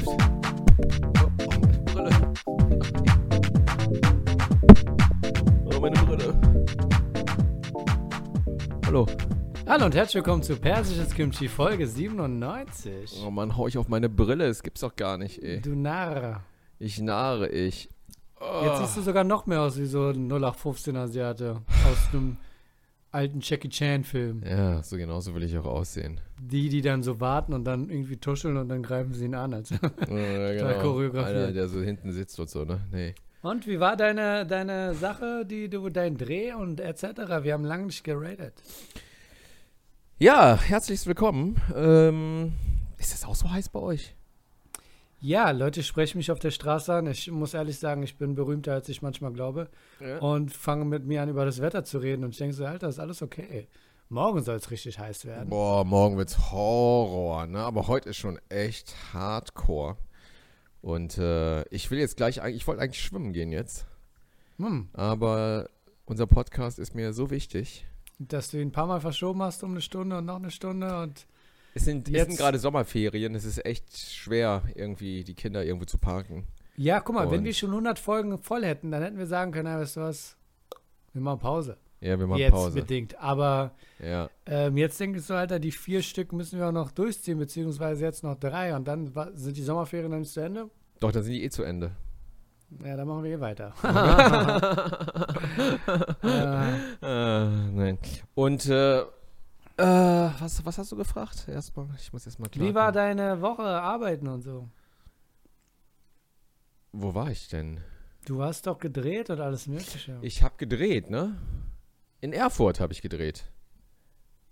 läuft. Oh, meine Brille. Oh, meine Brille. Hallo. Hallo und herzlich willkommen zu Persisches Kimchi Folge 97. Oh Mann, hau ich auf meine Brille. Das gibt's doch gar nicht, ey. Du Narr. Ich nahre ich. Oh. Jetzt siehst du sogar noch mehr aus wie so ein 0815 Asiate aus einem alten Jackie Chan Film. Ja, so genauso will ich auch aussehen. Die, die dann so warten und dann irgendwie tuscheln und dann greifen sie ihn an. Also. Ja, Total choreografiert. Einer, der so hinten sitzt und so, ne? Nee. Und wie war deine, deine Sache, die du, dein Dreh und etc.? Wir haben lange nicht geratet. Ja, herzlich willkommen. Ähm, ist es auch so heiß bei euch? Ja, Leute sprechen mich auf der Straße an. Ich muss ehrlich sagen, ich bin berühmter, als ich manchmal glaube. Ja. Und fangen mit mir an, über das Wetter zu reden. Und ich denke so, Alter, ist alles okay. Morgen soll es richtig heiß werden. Boah, morgen wird's Horror, ne? Aber heute ist schon echt hardcore. Und äh, ich will jetzt gleich, eigentlich- ich wollte eigentlich schwimmen gehen jetzt. Hm, Aber unser Podcast ist mir so wichtig. dass du ihn ein paar Mal verschoben hast um eine Stunde und noch eine Stunde. Und Es sind, es Jetzt- sind gerade Sommerferien. Es ist echt schwer, irgendwie die Kinder irgendwo zu parken. ja, guck mal, wenn Und- wir schon 100 Folgen voll hätten, dann hätten wir sagen können, weißt du was, wir machen Pause. Ja, wir machen jetzt Pause. bedingt. Aber Ja. ähm, jetzt ich so, Alter, die vier Stück müssen wir auch noch durchziehen, beziehungsweise jetzt noch drei. Und dann sind die Sommerferien dann nicht zu Ende. Doch, dann sind die eh zu Ende. Ja, dann machen wir eh weiter. äh, nein. Und äh, äh, was, was hast du gefragt? Erstmal, ich muss erstmal wie war deine Woche arbeiten und so? Wo war ich denn? Du hast doch gedreht und alles Mögliche. Ich habe gedreht, ne? In Erfurt habe ich gedreht.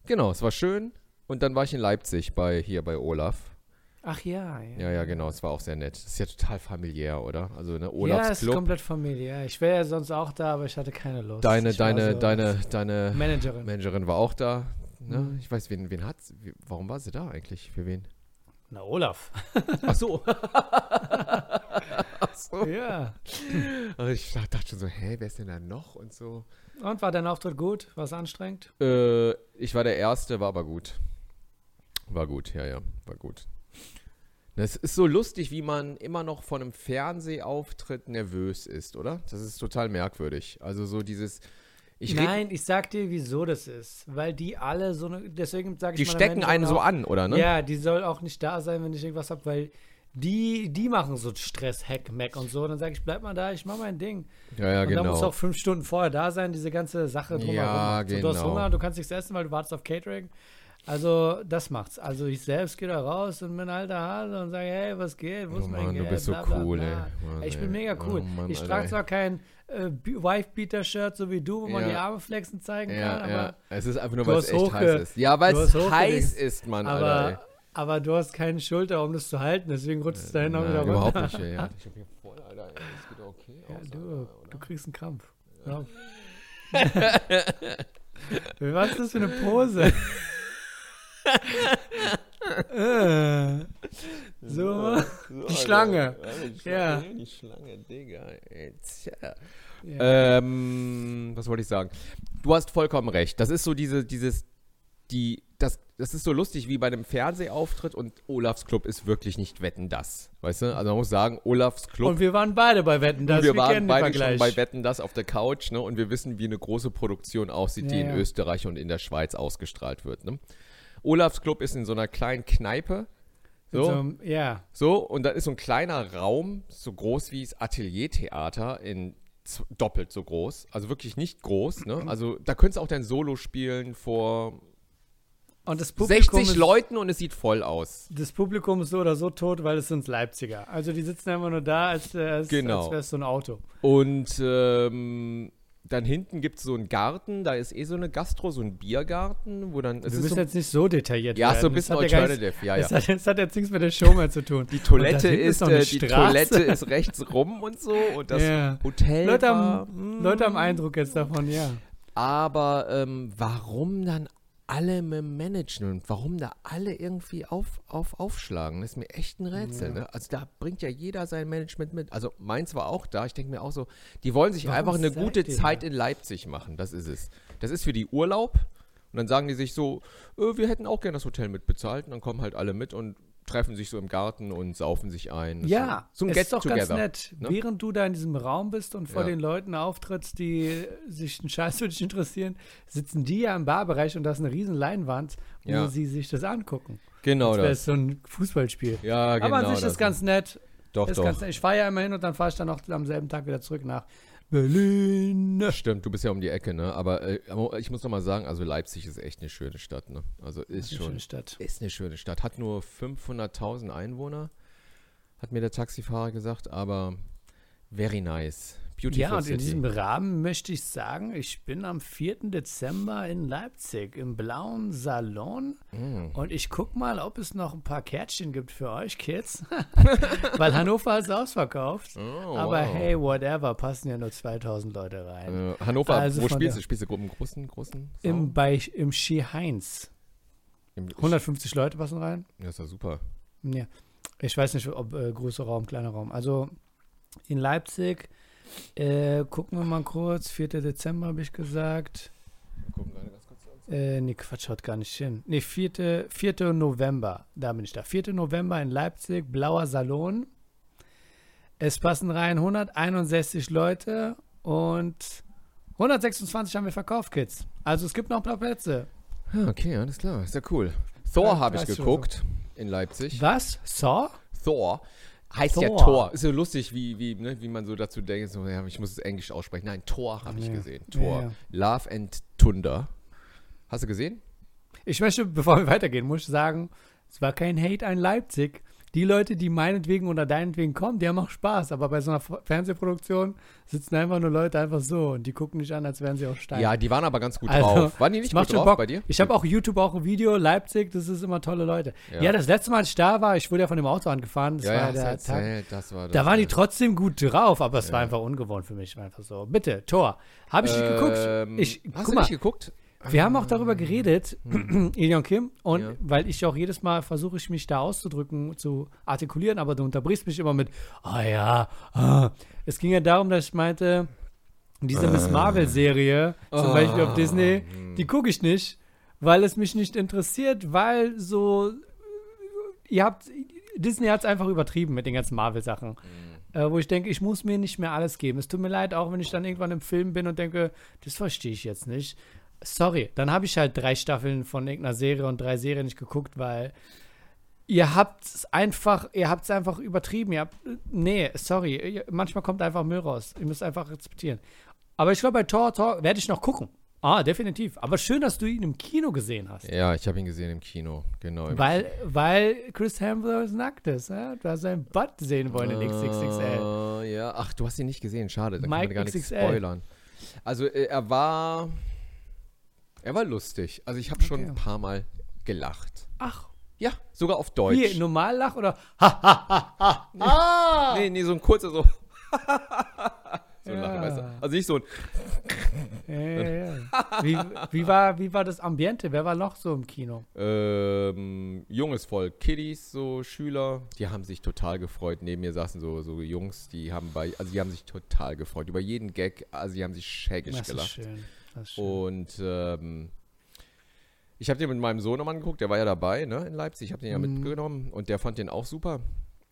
Genau, es war schön. Und dann war ich in Leipzig bei hier bei Olaf. Ach ja, ja. Ja, ja, genau, es war auch sehr nett. Das ist ja total familiär, oder? Also ne, Ja, Olafs es ist Club. komplett familiär. Ich wäre ja sonst auch da, aber ich hatte keine Lust. Deine, ich war deine, so deine, deine Managerin. Managerin war auch da. Ne? Mhm. Ich weiß, wen, wen hat wie, Warum war sie da eigentlich? Für wen? Na, Olaf. Ach so. So. ja. Also ich dachte schon so, hä, wer ist denn da noch und so. Und war dein Auftritt gut? War es anstrengend? Äh, ich war der Erste, war aber gut. War gut, ja, ja, war gut. Es ist so lustig, wie man immer noch von einem Fernsehauftritt nervös ist, oder? Das ist total merkwürdig. Also so dieses, ich Nein, ich sag dir, wieso das ist. Weil die alle so eine, deswegen sage ich die stecken einen so auch, an, oder ne? Ja, die soll auch nicht da sein, wenn ich irgendwas hab, weil die, die machen so Stress, Hack, Mac und so. Dann sage ich, bleib mal da, ich mach mein Ding. ja, ja und dann musst du genau. auch fünf Stunden vorher da sein, diese ganze Sache drumherum. Ja, so, du hast genau. Hunger, du kannst nichts essen, weil du wartest auf Catering. Also, das macht's. Also, ich selbst gehe da raus und bin alter Hase und sage, hey, was geht? Wo Oh ist mein Mann, du Geld? bist so Bla, bla, cool, bla. ey. Mann, ich bin mega cool. Oh Mann, ich trage zwar kein äh, Wife-Beater-Shirt, so wie du, wo man Ja. die Arme flexen zeigen Ja, kann, ja. aber, Es ist einfach nur, du weil es echt heiß ist. Ja, weil du es heiß ist, Mann, Alter. ey. Aber, du hast keine Schulter, um das zu halten, deswegen rutscht es dahin auch wieder überhaupt runter. nicht. ey. Ja, ich hab hier voll, Alter. ey. Das geht okay Ja, aus, du, Alter, du kriegst einen Krampf. Ja. Was ist das für eine Pose? Äh, so. Die Schlange. Ja. Die Schlange, Digga. Ja. Ähm, was wollte ich sagen? Du hast vollkommen recht. Das ist so diese, dieses, die, das, das ist so lustig wie bei einem Fernsehauftritt und Olafs Club ist wirklich nicht Wetten das. Weißt du? Also man muss sagen, Olafs Club. Und wir waren beide bei Wetten, das Und wir waren beide schon bei Wetten das auf der Couch, ne? Und wir wissen, wie eine große Produktion aussieht, die Ja, in ja. Österreich und in der Schweiz ausgestrahlt wird. Ne? Olafs Club ist in so einer kleinen Kneipe. So, So, ja. so, und da ist so ein kleiner Raum, so groß wie das Ateliertheater, in doppelt so groß. Also wirklich nicht groß, ne? Also da könntest du auch dein Solo spielen vor Und das Publikum 60 ist, Leuten und es sieht voll aus. Das Publikum ist so oder so tot, weil es sind Leipziger. Also die sitzen einfach nur da, als, äh, als, Genau. als wäre es so ein Auto. Und ähm, dann hinten gibt es so einen Garten, da ist eh so eine Gastro, so ein Biergarten, wo dann. Wir müssen so, jetzt nicht so detailliert ja, werden. so ein bisschen hat ja Alternative, ja, Das hat, das hat jetzt nichts mit der Show mehr zu tun. Die Toilette ist äh, die. Toilette ist rechts rum und so und das Ja. Hotel Leute war, haben. Leute haben Eindruck jetzt davon, ja. Aber ähm, warum dann alle mit dem Management, warum da alle irgendwie auf, auf aufschlagen, das ist mir echt ein Rätsel. Ne? Also da bringt ja jeder sein Management mit. Also meins war auch da. Ich denke mir auch so, die wollen sich Warum einfach eine gute ihr Zeit in Leipzig machen. Das ist es. Das ist für die Urlaub. Und dann sagen die sich so, äh, wir hätten auch gerne das Hotel mitbezahlt. Und dann kommen halt alle mit und treffen sich so im Garten und saufen sich ein. Ja, ist so ein ist doch Together. ganz nett. ne? Während du da in diesem Raum bist und vor Ja. den Leuten auftrittst, die sich einen Scheiß für dich interessieren, sitzen die ja im Barbereich und da ist eine riesen Leinwand, wo Ja. sie sich das angucken. Genau Das wäre das. so ein Fußballspiel. Ja, genau. Aber an sich ist das. das ganz nett. Doch, ist doch. ganz nett. Ich fahre ja immer hin und dann fahre ich dann auch am selben Tag wieder zurück nach Berlin. Stimmt, du bist ja um die Ecke, ne? Aber äh, ich muss noch mal sagen, also Leipzig ist echt eine schöne Stadt, ne? Also ist Eine schon, schöne Stadt. ist eine schöne Stadt. Hat nur 500.000 Einwohner, hat mir der Taxifahrer gesagt, aber very nice. Beautiful Ja, und city. in diesem Rahmen möchte ich sagen, ich bin am 4. Dezember in Leipzig im blauen Salon Mm. und ich guck mal, ob es noch ein paar Kärtchen gibt für euch Kids, weil Hannover ist ausverkauft. Oh, Aber wow. hey, whatever, passen ja nur 2000 Leute rein. Äh, Hannover, Also wo spielst du? Spielst du im großen, großen Im, bei, Im Ski Heinz. Im, 150 Leute passen rein. Ja, ist ja super. Ja. Ich weiß nicht, ob äh, großer Raum, kleiner Raum. Also in Leipzig, äh, gucken wir mal kurz, 4. Dezember habe ich gesagt. Gucken gerade ganz kurz. Äh, nee, Quatsch, haut gar nicht hin. Nee, 4. 4. November, da bin ich da. 4. November in Leipzig, blauer Salon. Es passen rein 161 Leute und 126 haben wir verkauft, Kids. Also es gibt noch ein paar Plätze. Ah, okay, alles klar. Ist ja cool. Thor Ja, habe ich geguckt in Leipzig. Was? Saw? Thor. Heißt ja Thor. Thor. Ist so lustig, wie, wie, ne, wie man so dazu denkt, so, ja, ich muss es Englisch aussprechen. Nein, Thor habe ich Ja. gesehen. Ja, Thor. ja. Love and Thunder. Hast du gesehen? Ich möchte, bevor wir weitergehen, muss ich sagen, es war kein Hate an Leipzig. Die Leute, die meinetwegen oder deinetwegen kommen, die haben auch Spaß. Aber bei so einer Fernsehproduktion sitzen einfach nur Leute einfach so und die gucken nicht an, als wären sie auch steil. Ja, die waren aber ganz gut Also, drauf. Waren die nicht gut schon drauf Bock. bei dir? Ich habe auch YouTube auch ein Video, Leipzig, das ist immer tolle Leute. Ja. Ja. das letzte Mal, als ich da war, ich wurde ja von dem Auto angefahren, das ja, war ja, der du Tag. erzählt, das war das. Da waren die trotzdem gut drauf, aber es war Ja. einfach ungewohnt für mich. War einfach so. Bitte, Tor. Habe ich nicht Ähm, geguckt? Ich, hast guck du mal, nicht geguckt? Wir haben auch darüber geredet, Ilion Kim, und Ja. weil ich auch jedes Mal versuche, ich mich da auszudrücken, zu artikulieren, aber du unterbrichst mich immer mit, ah ja, ah. Es ging ja darum, dass ich meinte, diese Miss Marvel-Serie, zum Ah. Beispiel auf Disney, die gucke ich nicht, weil es mich nicht interessiert, weil so, ihr habt, Disney hat es einfach übertrieben mit den ganzen Marvel-Sachen. Äh, wo ich denke, ich muss mir nicht mehr alles geben. Es tut mir leid, auch wenn ich dann irgendwann im Film bin und denke, das verstehe ich jetzt nicht. Sorry, dann habe ich halt drei Staffeln von irgendeiner Serie und drei Serien nicht geguckt, weil ihr habt es einfach, ihr habt es einfach übertrieben. Ihr habt, nee, sorry, manchmal kommt einfach Müll raus. Ihr müsst einfach akzeptieren. Aber ich glaube, bei Tor, Tor werde ich noch gucken. Ah, definitiv. Aber schön, dass du ihn im Kino gesehen hast. Ja, ich habe ihn gesehen im Kino. Genau. im Weil, weil Chris Hemsworth nackt ist. Ja? Du hast seinen Butt sehen wollen in XXXL. Äh, ja, ach, du hast ihn nicht gesehen, schade. Mike kann man gar nichts XXL. spoilern. Also, äh, er war. Er war lustig. Also, ich habe schon Okay. ein paar Mal gelacht. Ach, Ja, sogar auf Deutsch. Wie, Normallach oder ha, ha, ha, ha, ah! Nee, nee, so ein kurzer so. so ein Ja. Lachen, weißt du? Also nicht so ein. Ja, ja, ja. Wie, wie, war, wie war das Ambiente? Wer war noch so im Kino? Ähm, junges Volk, Kiddies, so Schüler, die haben sich total gefreut. Neben mir saßen so, so Jungs, die haben bei, also die haben sich total gefreut über jeden Gag, also die haben sich schägisch Das gelacht. ist schön. Und ähm, ich habe den mit meinem Sohn nochmal angeguckt, der war ja dabei, ne, in Leipzig. Ich habe den ja Mhm. mitgenommen und der fand den auch super.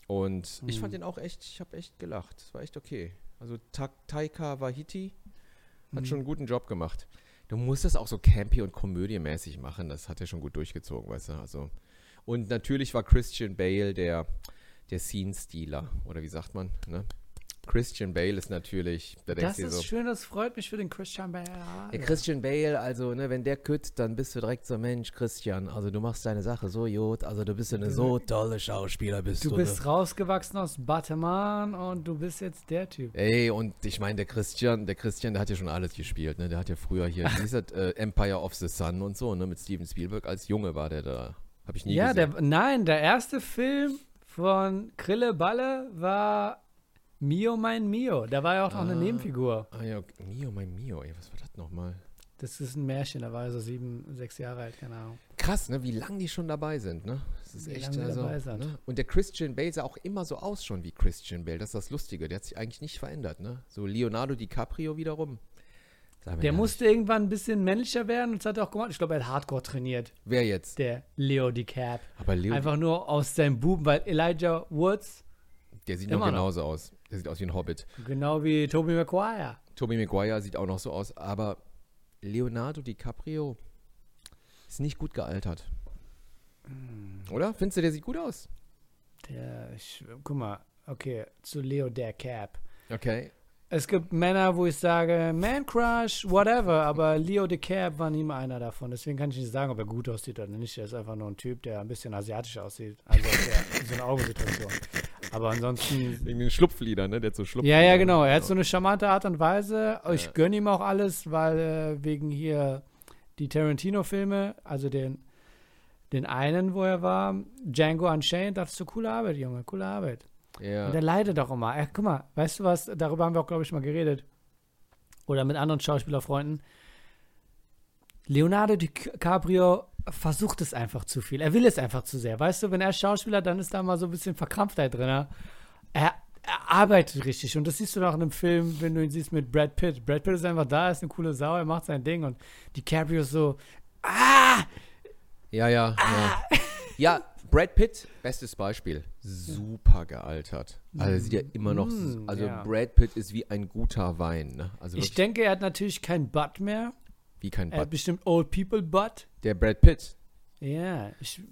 Und ich Mhm. fand den auch echt, ich habe echt gelacht. Es war echt okay. Also Ta Taika Waititi hat Mhm. schon einen guten Job gemacht. Du musst das auch so campy und komödiemäßig machen. Das hat er schon gut durchgezogen, weißt du. Also. Und natürlich war Christian Bale der, der Scene-Stealer. Oder wie sagt man? Ne? Christian Bale ist natürlich, da das ist so. schön, das freut mich für den Christian Bale. Der Christian Bale, also, ne, wenn der kütt, dann bist du direkt so, Mensch, Christian, also du machst deine Sache so gut, also du bist eine so tolle Schauspieler, bist du. Du ne? bist rausgewachsen aus Batman und du bist jetzt der Typ. Ey, und ich meine, der Christian, der Christian, der hat ja schon alles gespielt, ne? Der hat ja früher hier, wie das, äh, Empire of the Sun und so, ne? Mit Steven Spielberg. Als Junge war der da. Hab ich nie Ja, gesehen. nein, der erste Film von Krille Balle war Mio mein Mio. Da war ja auch noch eine Ah. Nebenfigur. Ah ja, okay. Mio, mein Mio, ey, was war das nochmal? Das ist ein Märchen, da war er so sieben, sechs Jahre alt, keine Ahnung. Krass, ne? Wie lange die schon dabei sind, ne? Das ist Wie echt, also, dabei sind. ne? Und der Christian Bale sah auch immer so aus schon wie Christian Bale. Das ist das Lustige. Der hat sich eigentlich nicht verändert, ne? So Leonardo DiCaprio wiederum. Der musste irgendwann ein bisschen männlicher werden und das hat er auch gemacht. Ich glaube, er hat Hardcore trainiert, nicht. Wer jetzt? der Leo DiCap. Aber Leo, Einfach nur aus seinem Buben, weil Elijah Woods, der sieht immer noch noch. genauso aus. Der sieht aus wie ein Hobbit. genau wie Tobey Maguire. Tobey Maguire sieht auch noch so aus, aber Leonardo DiCaprio ist nicht gut gealtert. Oder? Findest du, der sieht gut aus? Der, ich, guck mal, okay, zu Leo der Cap. Okay. Es gibt Männer, wo ich sage, Man Crush, whatever, aber Leo DeCap war nie mal einer davon. Deswegen kann ich nicht sagen, ob er gut aussieht oder nicht. Er ist einfach nur ein Typ, der ein bisschen asiatisch aussieht. Also der, so eine Augensituation. Aber ansonsten. Irgendwie ein Schlupflieder, ne? Der hat so Schlupflieder. Ja, ja, genau. Er hat so eine charmante Art und Weise. Ich gönne ihm auch alles, weil äh, wegen hier die Tarantino-Filme, also den, den einen, wo er war, Django Unchained, das ist so coole Arbeit, Junge, coole Arbeit. Ja. Und der leidet auch immer. Ach, guck mal, weißt du was? Darüber haben wir auch, glaube ich, mal geredet. Oder mit anderen Schauspielerfreunden. Leonardo DiCaprio versucht es einfach zu viel. Er will es einfach zu sehr. Weißt du, wenn er Schauspieler, dann ist da mal so ein bisschen Verkrampftheit drin. Er, er arbeitet richtig. Und das siehst du noch in einem Film, wenn du ihn siehst mit Brad Pitt. Brad Pitt ist einfach da, ist eine coole Sau, er macht sein Ding. Und DiCaprio ist so, ah, Ja, ja, ja. Ja, Brad Pitt, bestes Beispiel. Super gealtert. Also sieht ja immer noch, Mm, also ja. Brad Pitt ist wie ein guter Wein, ne? Also ich denke, er hat natürlich kein Butt mehr. wie kein Er hat bestimmt Old People Butt. Der Brad Pitt. Ja, ich,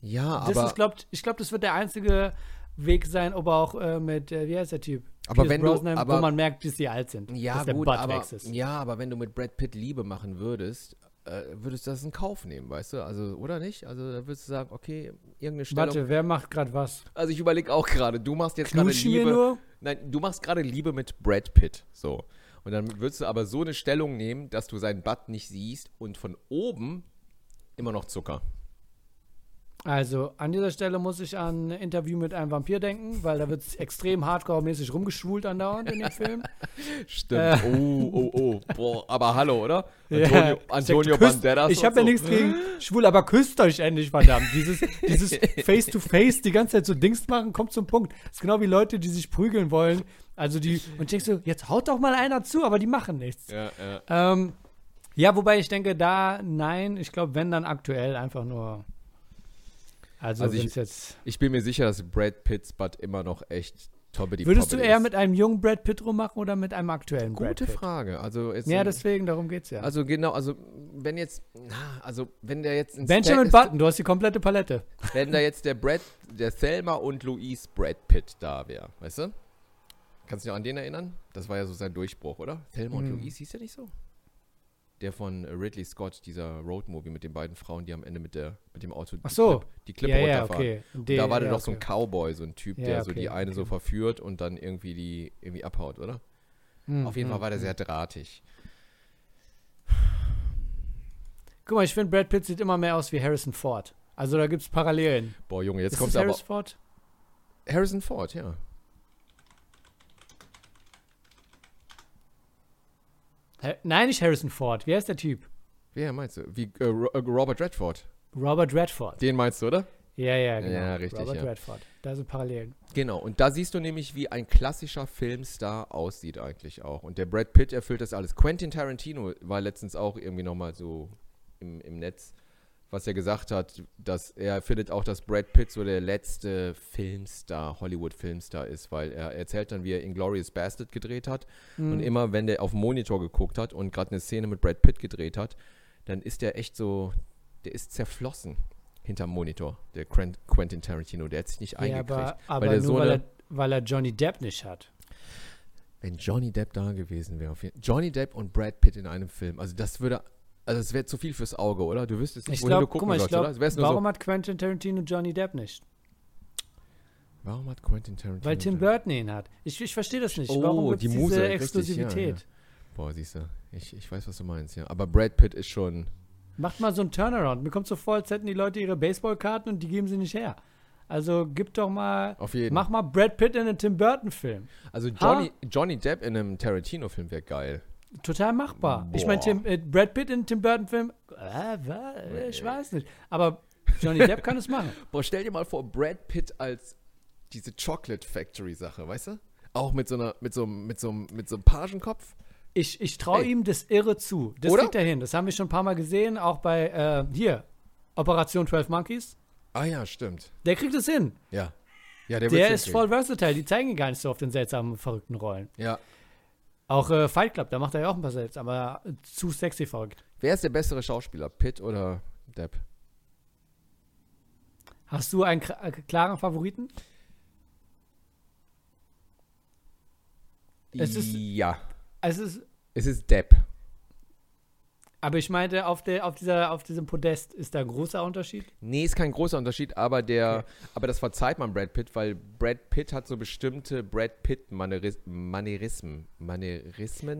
Ja, Das aber, ist, glaubt, ich glaube, das wird der einzige Weg sein, ob er auch äh, mit, äh, wie heißt der Typ? Aber Pierce wenn du- Brosnan, aber- wo man merkt, dass die alt sind. ja, dass der gut, Butt aber, ja, aber wenn du mit Brad Pitt Liebe machen würdest, äh, würdest du das in Kauf nehmen, weißt du? Also, oder nicht? Also, da würdest du sagen, okay, irgendeine Stellung. Warte, wer macht gerade was? Also, ich überlege auch gerade, du machst jetzt gerade Liebe. nur? Nein, du machst gerade Liebe mit Brad Pitt. So. Und dann würdest du aber so eine Stellung nehmen, dass du seinen Butt nicht siehst und von oben immer noch Zucker. Also, an dieser Stelle muss ich an ein Interview mit einem Vampir denken, weil da wird extrem hardcore-mäßig rumgeschwult andauernd in dem Film. Stimmt. Oh, oh, oh. Boah, aber hallo, oder? Ja. Antonio, Ich Antonio küsst- Banderas. Ich habe ja so. nichts gegen schwul, aber küsst euch endlich, verdammt. Dieses, dieses Face-to-Face, die ganze Zeit so Dings machen, kommt zum Punkt. Das ist genau wie Leute, die sich prügeln wollen. Also die, und ich denke so, jetzt haut doch mal einer zu, aber die machen nichts. Ja, ja. Ähm, ja, wobei ich denke, da, nein, ich glaube, wenn dann aktuell einfach nur. Also, Also ich- es jetzt. Ich bin mir sicher, dass Brad Pitts Butt immer noch echt toppity Würdest du eher ist. mit einem jungen Brad Pitt rummachen oder mit einem aktuellen Brad Gute Pitt? Frage. Also jetzt Ja, deswegen, darum geht's ja. Also genau, also wenn jetzt, also wenn der jetzt Benjamin Sta- Button, du hast die komplette Palette. wenn da jetzt der Brad, der Thelma und Louise Brad Pitt da wäre, weißt du? Kannst du dich noch an den erinnern? Das war ja so sein Durchbruch, oder? Thelma und Hm. Louise hieß der nicht so? Der von Ridley Scott, dieser Roadmovie mit den beiden Frauen, die am Ende mit der mit dem Auto Ach so. die Klippe, ja, ja, runterfahren. okay. Und Den- da war der ja, doch so ein okay. Cowboy, so ein Typ, der so okay, die eine so okay. verführt und dann irgendwie die irgendwie abhaut, oder? Hm, Auf jeden hm, Fall war der hm. sehr drahtig. Guck mal, ich finde, Brad Pitt sieht immer mehr aus wie Harrison Ford. Also da gibt es Parallelen. Boah, Junge, jetzt Ist kommt aber Harrison Ford? Harrison Ford, ja. Nein, nicht Harrison Ford. Wie heißt der Typ? Wer meinst du? Wie äh, äh, Robert Redford. Robert Redford. Den meinst du, oder? Ja, ja, genau. Ja, richtig, Robert ja. Redford. Da sind Parallelen. Genau, und da siehst du nämlich, wie ein klassischer Filmstar aussieht eigentlich auch. Und der Brad Pitt erfüllt das alles. Quentin Tarantino war letztens auch irgendwie nochmal so im, im Netz, was er gesagt hat, dass er findet auch, dass Brad Pitt so der letzte Filmstar, Hollywood-Filmstar ist, weil er erzählt dann, wie er Inglourious Bastard gedreht hat. Hm. Und immer, wenn der auf den Monitor geguckt hat und gerade eine Szene mit Brad Pitt gedreht hat, dann ist der echt so, der ist zerflossen hinterm Monitor, der Quen- Quentin Tarantino. Der hat sich nicht ja, eingekriegt. aber, aber der nur so weil, er, weil er Johnny Depp nicht hat. Wenn Johnny Depp da gewesen wäre, auf jeden Johnny Depp und Brad Pitt in einem Film, also das würde, also das wäre zu viel fürs Auge, oder? Du wüsstest nicht, Ich wohin du glaube, gucken guck mal, glaube, oder? Es warum so, hat Quentin Tarantino Johnny Depp nicht? warum hat Quentin Tarantino... Weil Tim Burton ihn hat. Ich, ich verstehe das nicht. Oh, warum die es Muse, diese richtig, Exklusivität? ja, Boah, siehst du, ich, ich weiß, was du meinst, ja. Aber Brad Pitt ist schon, Macht mal so einen Turnaround. Mir kommt so vor, als hätten die Leute ihre Baseballkarten und die geben sie nicht her. Also gib doch mal, auf jeden mach mal Brad Pitt in einen Tim Burton Film. Also Johnny, Johnny Depp in einem Tarantino-Film wäre geil. Total machbar. Ich Boah. meine, Tim- äh, Brad Pitt in Tim Burton Film, äh, äh, ich weiß nicht. Aber Johnny Depp kann es machen. Boah, stell dir mal vor, Brad Pitt als diese Chocolate Factory Sache, weißt du? Auch mit so einer, mit so, einem- mit so, einem- mit so einem Pagenkopf. Ich, ich traue ihm das Irre zu. Das Oder? kriegt er hin. Das haben wir schon ein paar Mal gesehen, auch bei, äh, hier, Operation 12 Monkeys. Ah ja, stimmt. Der kriegt es hin. Ja. Ja, der, Der ist voll versatile. Die zeigen ihn gar nicht so auf den seltsamen, verrückten Rollen. Ja. Auch äh, Fight Club, da macht er ja auch ein paar selbst, aber zu sexy verrückt. Wer ist der bessere Schauspieler? Pitt oder Depp? Hast du einen äh, klaren Favoriten? Es ist- ja. Es ist, Es ist Depp. Aber ich meinte, auf, der, auf, dieser, auf diesem Podest ist da ein großer Unterschied. Nee, ist kein großer Unterschied, aber der, Okay. aber das verzeiht man Brad Pitt, weil Brad Pitt hat so bestimmte Brad Pitt Manieris Manierismen.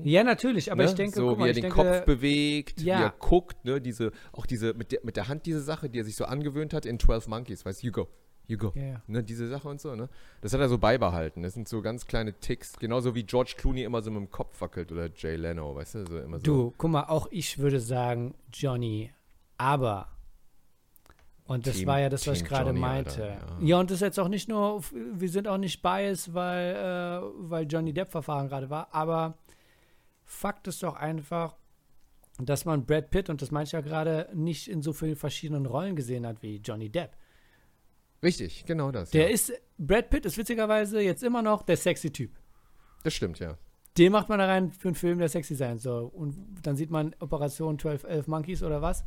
Ja, natürlich, aber ne? ich denke, so guck wie mal, er den denke, Kopf bewegt, ja. wie er guckt, ne, diese auch diese mit der, mit der Hand diese Sache, die er sich so angewöhnt hat in 12 Monkeys, weißt du, you go, you go. Ja. Ne, diese Sache und so, ne? Das hat er so beibehalten. Das sind so ganz kleine Ticks, genauso wie George Clooney immer so mit dem Kopf wackelt oder Jay Leno, weißt du, so immer so. Du, guck mal, auch ich würde sagen Johnny, aber und das Team- war ja das, was ich Team gerade meinte. Alter, ja. ja. und das ist jetzt auch nicht nur, wir sind auch nicht biased, weil, äh, weil Johnny Depp Verfahren gerade war, aber Fakt ist doch einfach, dass man Brad Pitt, und das meine ich ja gerade, nicht in so vielen verschiedenen Rollen gesehen hat wie Johnny Depp. Richtig, genau das. Der ja. ist, Brad Pitt ist witzigerweise jetzt immer noch der sexy Typ. das stimmt, ja. Den macht man da rein für einen Film, der sexy sein soll. Und dann sieht man Operation 12, 11 Monkeys oder was.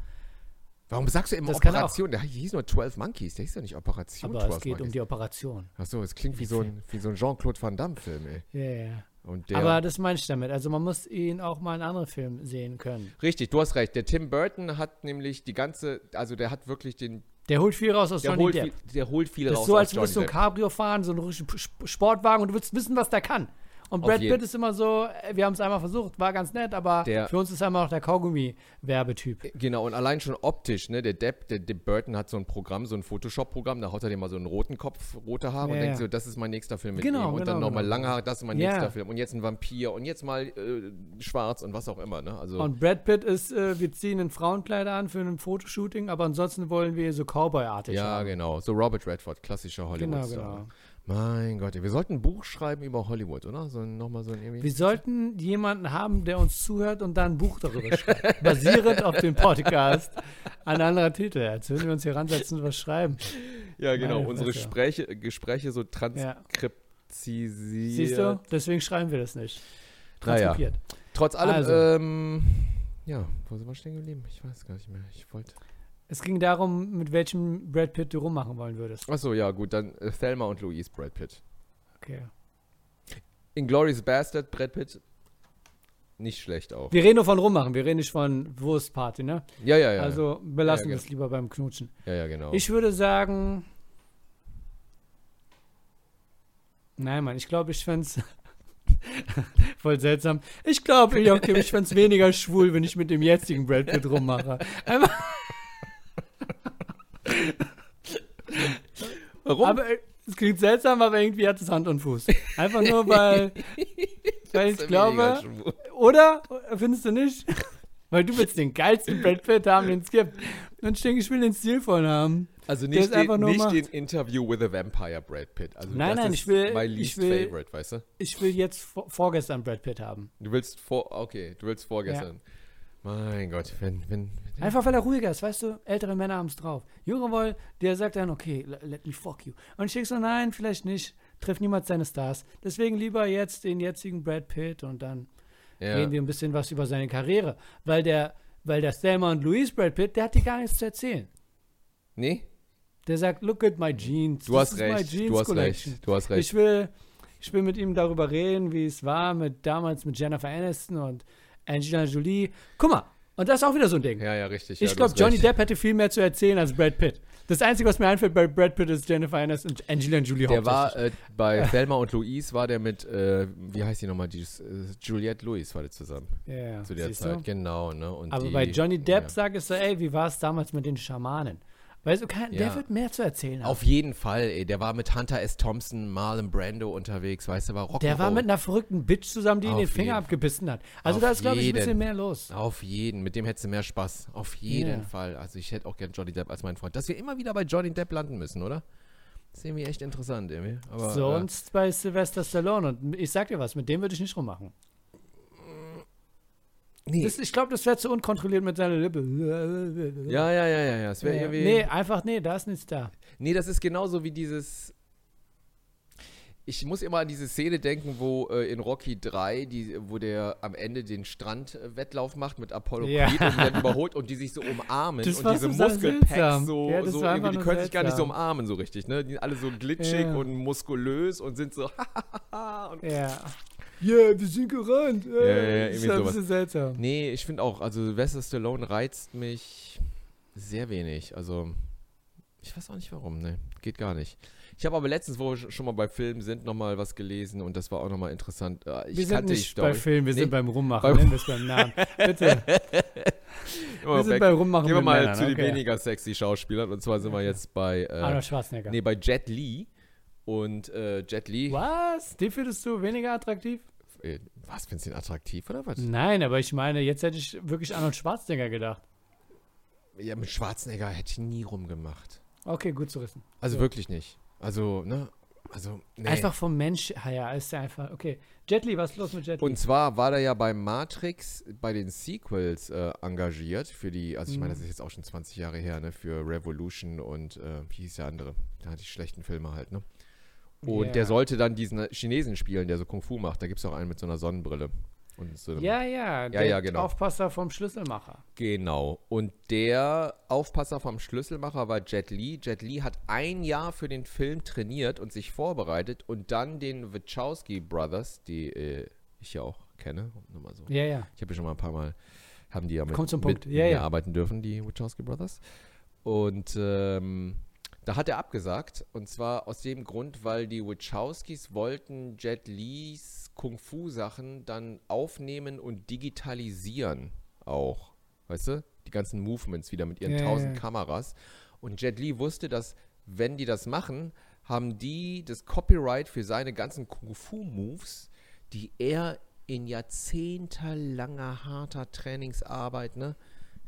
Warum sagst du immer Das er. Operation? Der hieß nur 12 Monkeys, der hieß ja nicht Operation Aber 12 es geht um Monkeys. die Operation. Achso, es klingt wie so ein, wie so ein Jean-Claude Van Damme-Film, ey. Ja, ja. Und der, Aber das meine ich damit. Also man muss ihn auch mal in anderen Filmen sehen können. richtig, du hast recht. Der Tim Burton hat nämlich die ganze, also der hat wirklich den, Der holt viel raus aus der Johnny holt, Depp. viel, der holt viel das raus ist so, als würdest du ein. Cabrio fahren, so einen Sportwagen und du willst wissen, was der kann. Und Brad. Pitt ist immer so, äh, wir haben es einmal versucht, war ganz nett, aber Der- für uns ist er immer noch der Kaugummi-Werbetyp. Genau, und allein schon optisch, ne, der Depp, der, der Burton hat so ein Programm, so ein Photoshop-Programm, da haut er dir mal so einen roten Kopf, rote Haare und Ja, denkt ja. so, das ist mein nächster Film mit Genau, ihm. Und genau, dann nochmal genau. lange Haare, das ist mein Ja. nächster Film. Und jetzt ein Vampir und jetzt mal äh, schwarz und was auch immer, ne? Also, Und Brad Pitt ist, äh, wir ziehen ein Frauenkleider an für ein Fotoshooting, aber ansonsten wollen wir so Cowboy-artig ja, haben. genau. So Robert Redford, klassischer Genau, Hollywood-Star. genau. Mein Gott, wir sollten ein Buch schreiben über Hollywood, oder? So nochmal so ein irgendwie. Wir sollten jemanden haben, der uns zuhört und dann ein Buch darüber schreibt. basierend auf dem Podcast. Ein anderer Titel. Jetzt würden wir uns hier ransetzen und was schreiben. Ja, genau. Meine Unsere. Gespräche, Gespräche so Ja. transkriptisiert. Siehst du? Deswegen schreiben wir das nicht. Naja. Transkripiert. Trotz allem, Also. ähm, ja, wo sind wir stehen geblieben? Ich weiß gar nicht mehr. Ich wollte. Es ging darum, mit welchem Brad Pitt du rummachen wollen würdest. Achso, ja, gut, dann äh, Thelma und Louise, Brad Pitt. Okay. Inglourious Bastard, Brad Pitt. Nicht schlecht auch. Wir reden nur von rummachen, wir reden nicht von Wurstparty, ne? Ja, ja, ja. Also belassen Ja, wir ja, es lieber beim Knutschen. ja, ja, genau. Ich würde sagen. Nein, Mann, ich glaube, ich fände es voll seltsam. Ich glaube, ich, okay, ich fände es weniger schwul, wenn ich mit dem jetzigen Brad Pitt rummache. Einfach, Warum? aber äh, es klingt seltsam, aber irgendwie hat es Hand und Fuß. Einfach nur, weil, weil ich glaube, oder? Findest du nicht? Weil du willst den geilsten Brad Pitt haben, den es gibt. Und ich denke, ich will den stilvollen haben. Also nicht, den, nicht den Interview with a Vampire Brad Pitt. Also Nein, das nein, ist ich will- my ich least will- favorite, weißt du? Ich will jetzt vor, vorgestern Brad Pitt haben. Du willst vor, okay, du willst vorgestern. Mein Gott, wenn, wenn, Einfach weil er ruhiger ist, weißt du? Ältere Männer haben es drauf. Junge Woll, der sagt dann, okay, le- let me fuck you. Und ich denke so, nein, vielleicht nicht. Treff niemals seine Stars. Deswegen lieber jetzt den jetzigen Brad Pitt und dann ja. reden wir ein bisschen was über seine Karriere. Weil der, weil der Thelma und Louise Brad Pitt, der hat dir gar nichts zu erzählen. Nee, Der sagt, look at my jeans. du hast recht, jeans du hast collection. recht, du hast recht. Ich will, ich will mit ihm darüber reden, wie es war mit damals mit Jennifer Aniston und Angelina Jolie. Guck mal, und das ist auch wieder so ein Ding. ja, ja, richtig. ich ja, glaube, Johnny recht. Depp hätte viel mehr zu erzählen als Brad Pitt. Das Einzige, was mir einfällt bei Brad Pitt, ist Jennifer Aniston und Angelina Jolie Der war äh, bei Thelma und Louise war der mit, äh, wie heißt die nochmal, die, äh, Juliette Lewis war der zusammen ja, ja. zu der Zeit, Du? genau. Ne? Und Aber die, bei Johnny Depp ja. sag ich so, ey, wie war es damals mit den Schamanen? Weißt du, der Ja. wird mehr zu erzählen haben. Auf jeden Fall, ey, der war mit Hunter S. Thompson, Marlon Brando unterwegs, weißt du, war Rock'n'Roll. der war mit einer verrückten Bitch zusammen, die ihm Auf den Finger abgebissen hat. Also Auf da ist, glaube ich, ein bisschen mehr los. Auf jeden, mit dem hättest du mehr Spaß. Auf jeden Ja. Fall. Also ich hätte auch gern Johnny Depp als meinen Freund. Dass wir immer wieder bei Johnny Depp landen müssen, oder? Das ist irgendwie echt interessant, irgendwie. Aber, äh, Sonst bei Sylvester Stallone. Und ich sag dir was, mit dem würde ich nicht rummachen. Nee. Das, ich glaube, das wäre zu unkontrolliert mit seiner Lippe. Ja, ja, ja, ja, ja. Es wäre Ja. irgendwie. Nee, einfach, nee, da ist nichts da. Nee, das ist genauso wie dieses. Ich muss immer an diese Szene denken, wo äh, in Rocky 3, die, wo der am Ende den Strandwettlauf macht mit Apollo Ja. Creed und dann überholt und die sich so umarmen Das und diese Muskelpacks seltsam. so, Ja, das so irgendwie, die können sich gar nicht so seltsam. umarmen so richtig, ne? Die sind alle so glitschig und muskulös und sind so und Ja. Yeah, wir sind gerannt. ja, ja, das ist irgendwie ein bisschen seltsam. Nee, ich finde auch, also Sylvester Stallone reizt mich sehr wenig. Also, ich weiß auch nicht warum, ne? Geht gar nicht. Ich habe aber letztens, wo wir sch- schon mal bei Filmen sind, nochmal was gelesen und das war auch nochmal interessant. Äh, Ich wir sind die nicht bei Film, wir Nee. sind beim Rummachen. Beim- es beim Namen. Bitte. Wir sind weg. beim Rummachen Gehen wir mal Männern, zu den okay. weniger sexy Schauspielern und zwar sind wir jetzt bei, äh, Arnold Schwarzenegger. nee, bei Jet Li. Und äh, Jet Li, Was? Den findest du weniger attraktiv? Äh, was, findest du ihn attraktiv oder was? Nein, aber ich meine, jetzt hätte ich wirklich Arnold Schwarzenegger gedacht. Ja, mit Schwarzenegger hätte ich nie rumgemacht. Okay, gut zu wissen. Also Ja. wirklich nicht. Also, ne? Also, nee. Einfach vom Mensch her ist er einfach. Okay. Jet Li, was ist los mit Jet Li? Und zwar war der ja bei Matrix bei den Sequels äh, engagiert für die, also ich meine, Mhm. das ist jetzt auch schon 20 Jahre her, ne, für Revolution und äh, wie hieß der andere? Da hatte ich schlechten Filme halt, ne? Und Ja. der sollte dann diesen Chinesen spielen, der so Kung Fu macht. Da gibt es auch einen mit so einer Sonnenbrille. So einem- ja, ja, der ja, genau. Aufpasser vom Schlüsselmacher. Genau. Und der Aufpasser vom Schlüsselmacher war Jet Li. Jet Li hat ein Jahr für den Film trainiert und sich vorbereitet und dann den Wachowski Brothers, die äh, ich ja auch kenne, nur mal so Ja, ja. Ich habe ja schon mal ein paar Mal, haben die ja mit, Kommt zum mit Punkt. Ja, mir ja. arbeiten dürfen, die Wachowski Brothers. Und ähm, da hat er abgesagt. Und zwar aus dem Grund, weil die Wachowskis wollten Jet Lis Kung-Fu-Sachen dann aufnehmen und digitalisieren auch. Weißt du? Die ganzen Movements wieder mit ihren tausend ja. Kameras. Und Jet Li wusste, dass, wenn die das machen, haben die das Copyright für seine ganzen Kung-Fu-Moves, die er in jahrzehntelanger harter Trainingsarbeit ne,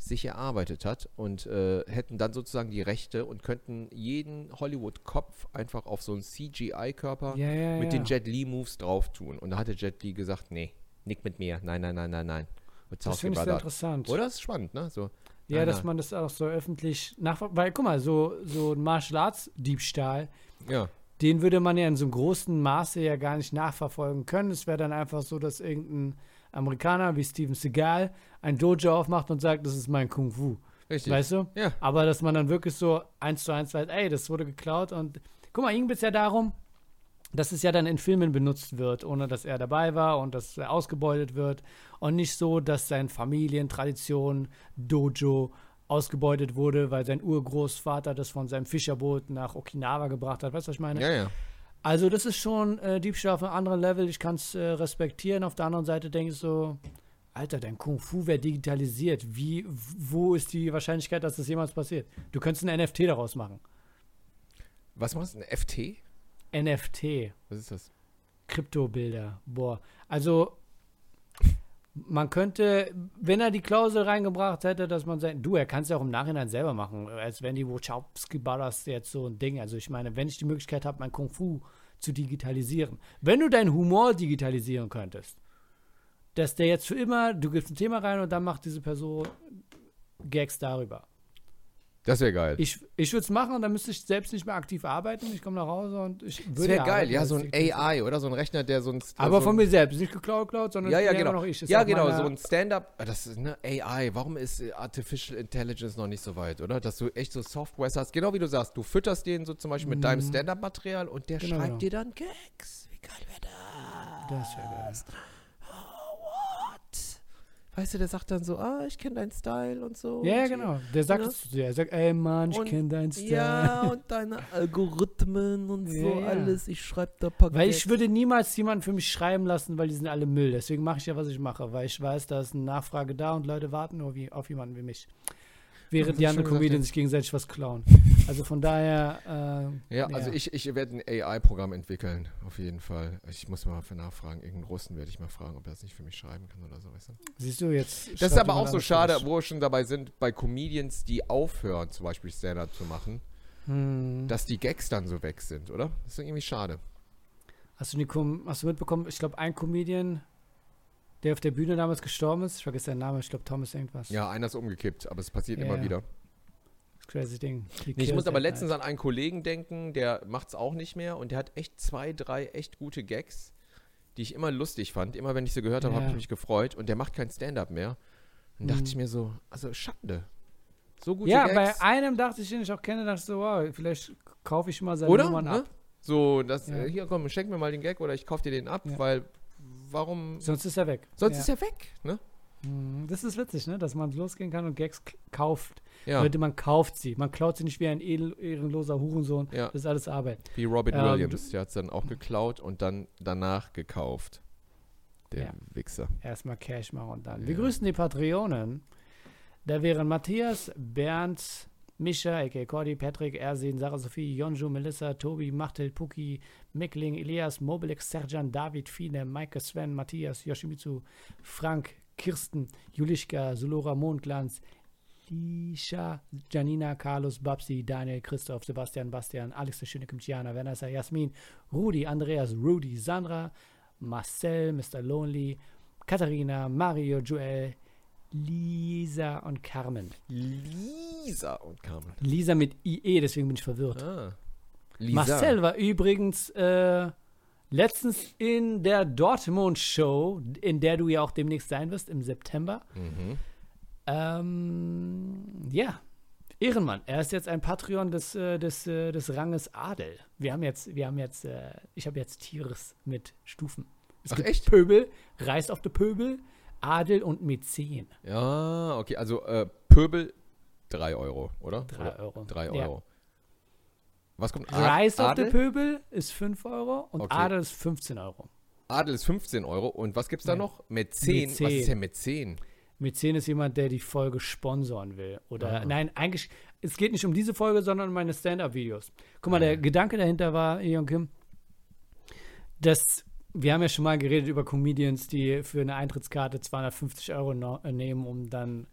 sich erarbeitet hat und äh, hätten dann sozusagen die Rechte und könnten jeden Hollywood-Kopf einfach auf so einen CGI-Körper Ja, ja, mit ja. den Jet Li-Moves drauf tun. Und da hatte Jet Li gesagt, nee, nick mit mir, nein, nein, nein, nein, nein. Das finde ich sehr interessant. Oder? Das ist spannend, ne? So, Ja, nein, dass nein. man das auch so öffentlich nachverfolgt. Weil, guck mal, so, so ein Martial Arts Diebstahl, Ja, den würde man ja in so einem großen Maße ja gar nicht nachverfolgen können. Es wäre dann einfach so, dass irgendein Amerikaner wie Steven Seagal ein Dojo aufmacht und sagt, das ist mein Kung Fu. richtig. Weißt du? Ja. Aber dass man dann wirklich so eins zu eins weiß, ey, das wurde geklaut und guck mal, ihm geht es ja darum, dass es ja dann in Filmen benutzt wird, ohne dass er dabei war und dass er ausgebeutet wird und nicht so, dass sein Familientradition Dojo ausgebeutet wurde, weil sein Urgroßvater das von seinem Fischerboot nach Okinawa gebracht hat. Weißt du, was ich meine? Ja, ja. Also das ist schon äh, Diebstahl auf einem anderen Level. Ich kann es äh, respektieren. Auf der anderen Seite denke ich so, Alter, dein Kung Fu wäre digitalisiert. Wie, wo ist die Wahrscheinlichkeit, dass das jemals passiert? Du könntest ein NFT daraus machen. Was machst du? Ein FT? NFT, Was ist das? Kryptobilder. Boah, also man könnte, wenn er die Klausel reingebracht hätte, dass man sein, du, er kann es ja auch im Nachhinein selber machen, als wenn die Wachowski Brothers jetzt so ein Ding. Also ich meine, wenn ich die Möglichkeit habe, mein Kung Fu zu digitalisieren, wenn du deinen Humor digitalisieren könntest, dass der jetzt für immer, du gibst ein Thema rein und dann macht diese Person Gags darüber. Das wäre geil. Ich, ich würde es machen und dann müsste ich selbst nicht mehr aktiv arbeiten. Ich komme nach Hause und ich würde das wäre geil, arbeiten, ja, so ein AI oder so ein Rechner, der so ein. aber so von mir selbst, nicht geklaut, geklaut, sondern Ja, ja, genau. noch ich. Ist Ja, genau, so ein Stand-up. ah, Das ist eine AI. Warum ist Artificial Intelligence noch nicht so weit, oder? Dass du echt so Softwares hast. Genau wie du sagst, du fütterst den so zum Beispiel mit deinem Stand-up-Material und der Genau, schreibt genau. dir dann Gags. Wie geil wäre das? Das wäre geil. Weißt du, der sagt dann so, ah, ich kenne deinen Style und so. Ja, und genau. Der sagt Ja. es zu dir. Er sagt, ey Mann, ich kenne deinen Style. Ja, und deine Algorithmen und so Ja, ja. alles. Ich schreibe da ein paar Weil Gags. ich würde niemals jemanden für mich schreiben lassen, weil die sind alle Müll. Deswegen mache ich ja, was ich mache, weil ich weiß, da ist eine Nachfrage da und Leute warten nur wie, auf jemanden wie mich. Während die anderen Comedians ja. sich gegenseitig was klauen. Also von daher, äh, Ja, also ich, ich werde ein AI-Programm entwickeln, auf jeden Fall. Ich muss mal nachfragen. Irgendeinen Russen werde ich mal fragen, ob er das nicht für mich schreiben kann oder so, weißt du? siehst du jetzt. Das ist aber auch so schade, wo wir schon dabei sind, bei Comedians, die aufhören, zum Beispiel Stand-Up zu machen, Hm. dass die Gags dann so weg sind, oder? Das ist irgendwie schade. Hast du, die, hast du mitbekommen, ich glaube, ein Comedian der auf der Bühne damals gestorben ist. Ich vergesse seinen Namen, ich glaube Thomas irgendwas. Ja, einer ist umgekippt, aber es passiert Ja, immer ja. wieder. Das crazy Ding. Nee, ich muss aber it, letztens Alter. an einen Kollegen denken, der macht es auch nicht mehr und der hat echt zwei, drei echt gute Gags, die ich immer lustig fand. Immer wenn ich sie gehört habe, habe Ja. ich mich gefreut und der macht kein Stand-up mehr. Dann dachte Mhm. ich mir so, also Schande. So gute Ja, Gags. bei einem dachte ich, den ich auch kenne, dachte ich so, wow, vielleicht kaufe ich mal seine Oder? Nummern Ne? ab. So, das, Ja. äh, hier komm, schenk mir mal den Gag oder ich kauf dir den ab, Ja. weil warum? Sonst ist er weg. Sonst ja. ist er weg, ne? Mhm, Das ist witzig, ne? dass man losgehen kann und Gags kauft. Ja, Leute, man kauft sie. Man klaut sie nicht wie ein ehrenloser Hurensohn. ja. Das ist alles Arbeit. Wie Robin Ähm, Williams, der hat es dann auch geklaut und dann danach gekauft. Der Ja. Wichser. Erstmal Cash machen und dann. Ja. Wir grüßen die Patreonen. Da wären Matthias, Bernd, Mischa, a.k.a. Cordy, Patrick, Ersin, Sarah Sophie, Jonju, Melissa, Tobi, Machtel, Puki, Mickling, Elias, Mobilex, Serjan, David, Fine, Maike, Sven, Matthias, Yoshimitsu, Frank, Kirsten, Julischka, Sulora, Mondglanz, Lisha, Janina, Carlos, Babsi, Daniel, Christoph, Sebastian, Bastian, Alex, der schöne Kimchiana, Vanessa, Jasmin, Rudi, Andreas, Rudy, Sandra, Marcel, Mr. Lonely, Katharina, Mario, Joel, Lisa und Carmen. Lisa und Carmen. Lisa mit IE, deswegen bin ich verwirrt. Ah. Lisa. Marcel war übrigens äh, letztens in der Dortmund-Show, in der du ja auch demnächst sein wirst, im September. Mhm. Ähm, ja, Ehrenmann. Er ist jetzt ein Patreon des, äh, des, äh, des Ranges Adel. Wir haben jetzt, wir haben jetzt, äh, ich habe jetzt Tiers mit Stufen. Es Ach, gibt echt? Pöbel, Reis auf der Pöbel, Adel und Mäzen. Ja, okay, also äh, Pöbel 3 Euro, oder? Drei oder Euro. 3 Ja. Euro. Was kommt? Ad- Reis auf der Adel? Pöbel ist 5 Euro und Okay. Adel ist 15 Euro. Adel ist 15 Euro. Und was gibt's da Ja. noch? Mäzen. Was Mäzen. ist denn Mäzen? Mäzen ist jemand, der die Folge sponsoren will. Oder Ah. nein, eigentlich, es geht nicht um diese Folge, sondern um meine Stand-Up-Videos. Guck mal, der Ah. Gedanke dahinter war, Eon Kim, dass wir haben ja schon mal geredet über Comedians, die für eine Eintrittskarte 250 Euro no äh, nehmen, um dann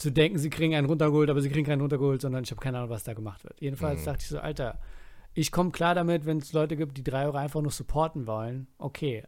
zu denken, sie kriegen einen runtergeholt, aber sie kriegen keinen runtergeholt, sondern ich habe keine Ahnung, was da gemacht wird. Jedenfalls Mhm. dachte ich so, Alter, ich komme klar damit, wenn es Leute gibt, die 3 Euro einfach nur supporten wollen. Okay.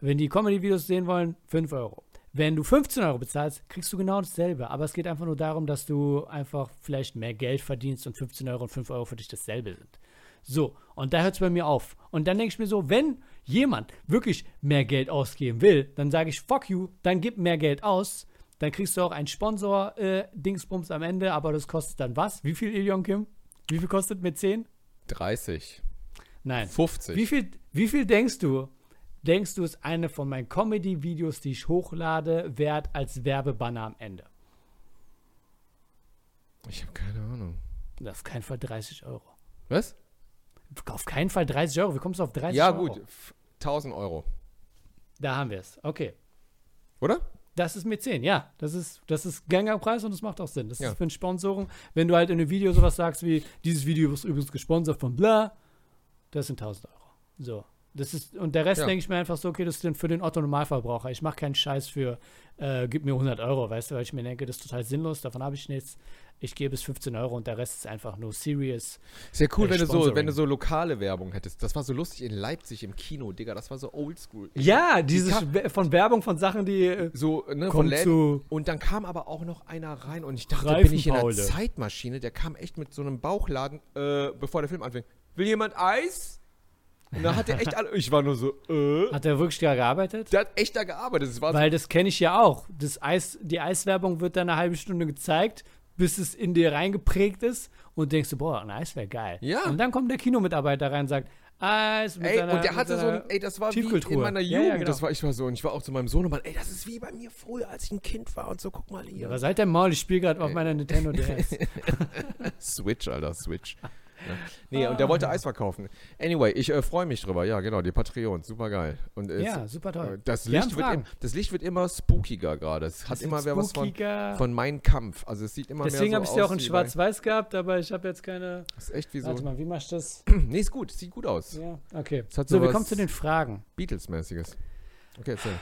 Wenn die Comedy-Videos sehen wollen, 5 Euro. Wenn du 15 Euro bezahlst, kriegst du genau dasselbe. Aber es geht einfach nur darum, dass du einfach vielleicht mehr Geld verdienst und 15 Euro und 5 Euro für dich dasselbe sind. So, und da hört es bei mir auf. Und dann denke ich mir so, wenn jemand wirklich mehr Geld ausgeben will, dann sage ich, fuck you, dann gib mehr Geld aus. Dann kriegst du auch einen Sponsor-Dingsbums am Ende, aber das kostet dann was? Wie viel, Ilion Kim? Wie viel kostet mit 10? 30. Nein. 50. Wie viel, wie viel denkst du, denkst du, ist eine von meinen Comedy-Videos, die ich hochlade, wert als Werbebanner am Ende? Ich habe keine Ahnung. Auf keinen Fall 30 Euro. Was? Auf keinen Fall 30 Euro. Wie kommst du auf 30 Ja, Euro? gut. F- 1000 Euro. Da haben wir es. Okay. Oder? Das ist 10, ja. Das ist, das ist Gängerpreis und das macht auch Sinn. Das Ja. ist für ein Sponsoren. Wenn du halt in einem Video sowas sagst wie, dieses Video ist übrigens gesponsert von bla, das sind 1000 Euro. So. Das ist, und der Rest Ja. denke ich mir einfach so, okay, das ist denn für den Otto-Normalverbraucher. Ich mache keinen Scheiß für, äh, gib mir 100 Euro, weißt du, weil ich mir denke, das ist total sinnlos, davon habe ich nichts. Ich gebe es 15 Euro und der Rest ist einfach nur serious. Ja cool, Äh, wenn du, so, wenn du so lokale Werbung hättest. Das war so lustig in Leipzig im Kino, Digga. Das war so oldschool. Ja, diese ka- Schwe- von Werbung von Sachen, die äh, So, ne, von Läden. zu Und dann kam aber auch noch einer rein und ich dachte, bin ich in einer. Zeitmaschine. Der kam echt mit so einem Bauchladen, äh, bevor der Film anfing. Will jemand Eis? Und da hat er echt alle. Ich war nur so, äh. Hat er wirklich da gearbeitet? Der hat echt da gearbeitet. Es war so, Weil das kenne ich ja auch. Das Eis, die Eiswerbung wird dann eine halbe Stunde gezeigt, bis es in dir reingeprägt ist und denkst du, boah, ein Eis wäre geil. Ja. Und dann kommt der Kinomitarbeiter rein und sagt, Eis mit Ey, seiner, und der hatte so ein, ey, das war wie in meiner Ja, Jugend. ja, genau. Das war, ich war so, und ich war auch zu meinem Sohn und meinte, ey, das ist wie bei mir früher, als ich ein Kind war und so, guck mal hier. Was seid der Maul? Ich spiele gerade auf meiner Nintendo DS. Switch, Alter, Switch. Ja. Nee, und der wollte Eis verkaufen. Anyway, ich äh, freue mich drüber. Ja, genau, die Patreon, super geil. Und es, ja, super äh, toll. das, Wir haben Licht wird im, das Licht wird immer spookiger gerade. Es hat Es immer mehr was von, von Mein Kampf. Also es sieht immer Deswegen mehr habe so ich sie auch aus in schwarz-weiß gehabt, aber ich habe jetzt keine. bei- ist echt wie so. Warte mal, wie machst du das? Nee, ist gut, sieht gut aus. Ja, okay. Es hat So, wir kommen zu den Fragen Beatles-mäßiges. Okay, erzähl.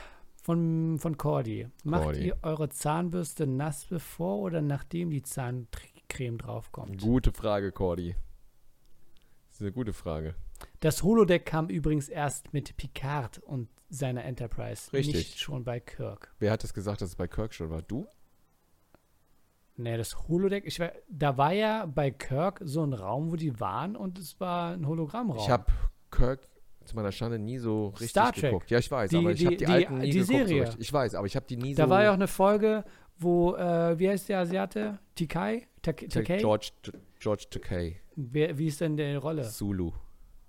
von, von Cordy. Macht Cordy. ihr eure Zahnbürste nass bevor oder nachdem die Zahncreme draufkommt? Gute Frage, Cordy. Das ist eine gute Frage. Das Holodeck kam übrigens erst mit Picard und seiner Enterprise, Richtig. nicht schon bei Kirk. Wer hat es gesagt, dass es bei Kirk schon war? Du? Nee, das Holodeck, ich war, da war ja bei Kirk so ein Raum, wo die waren und es war ein Hologrammraum. Ich habe Kirk zu meiner Schande nie so richtig Star Trek. geguckt. Ja, ich weiß, Die- aber ich habe die- die, alten nie die geguckt. So Serie. richtig. Ich weiß, aber ich habe die nie Da so. war ja auch eine Folge, wo, äh, wie heißt der Asiate? Tikai? Tak- Takei? George, George Takei. Wer, wie ist denn die Rolle? Zulu.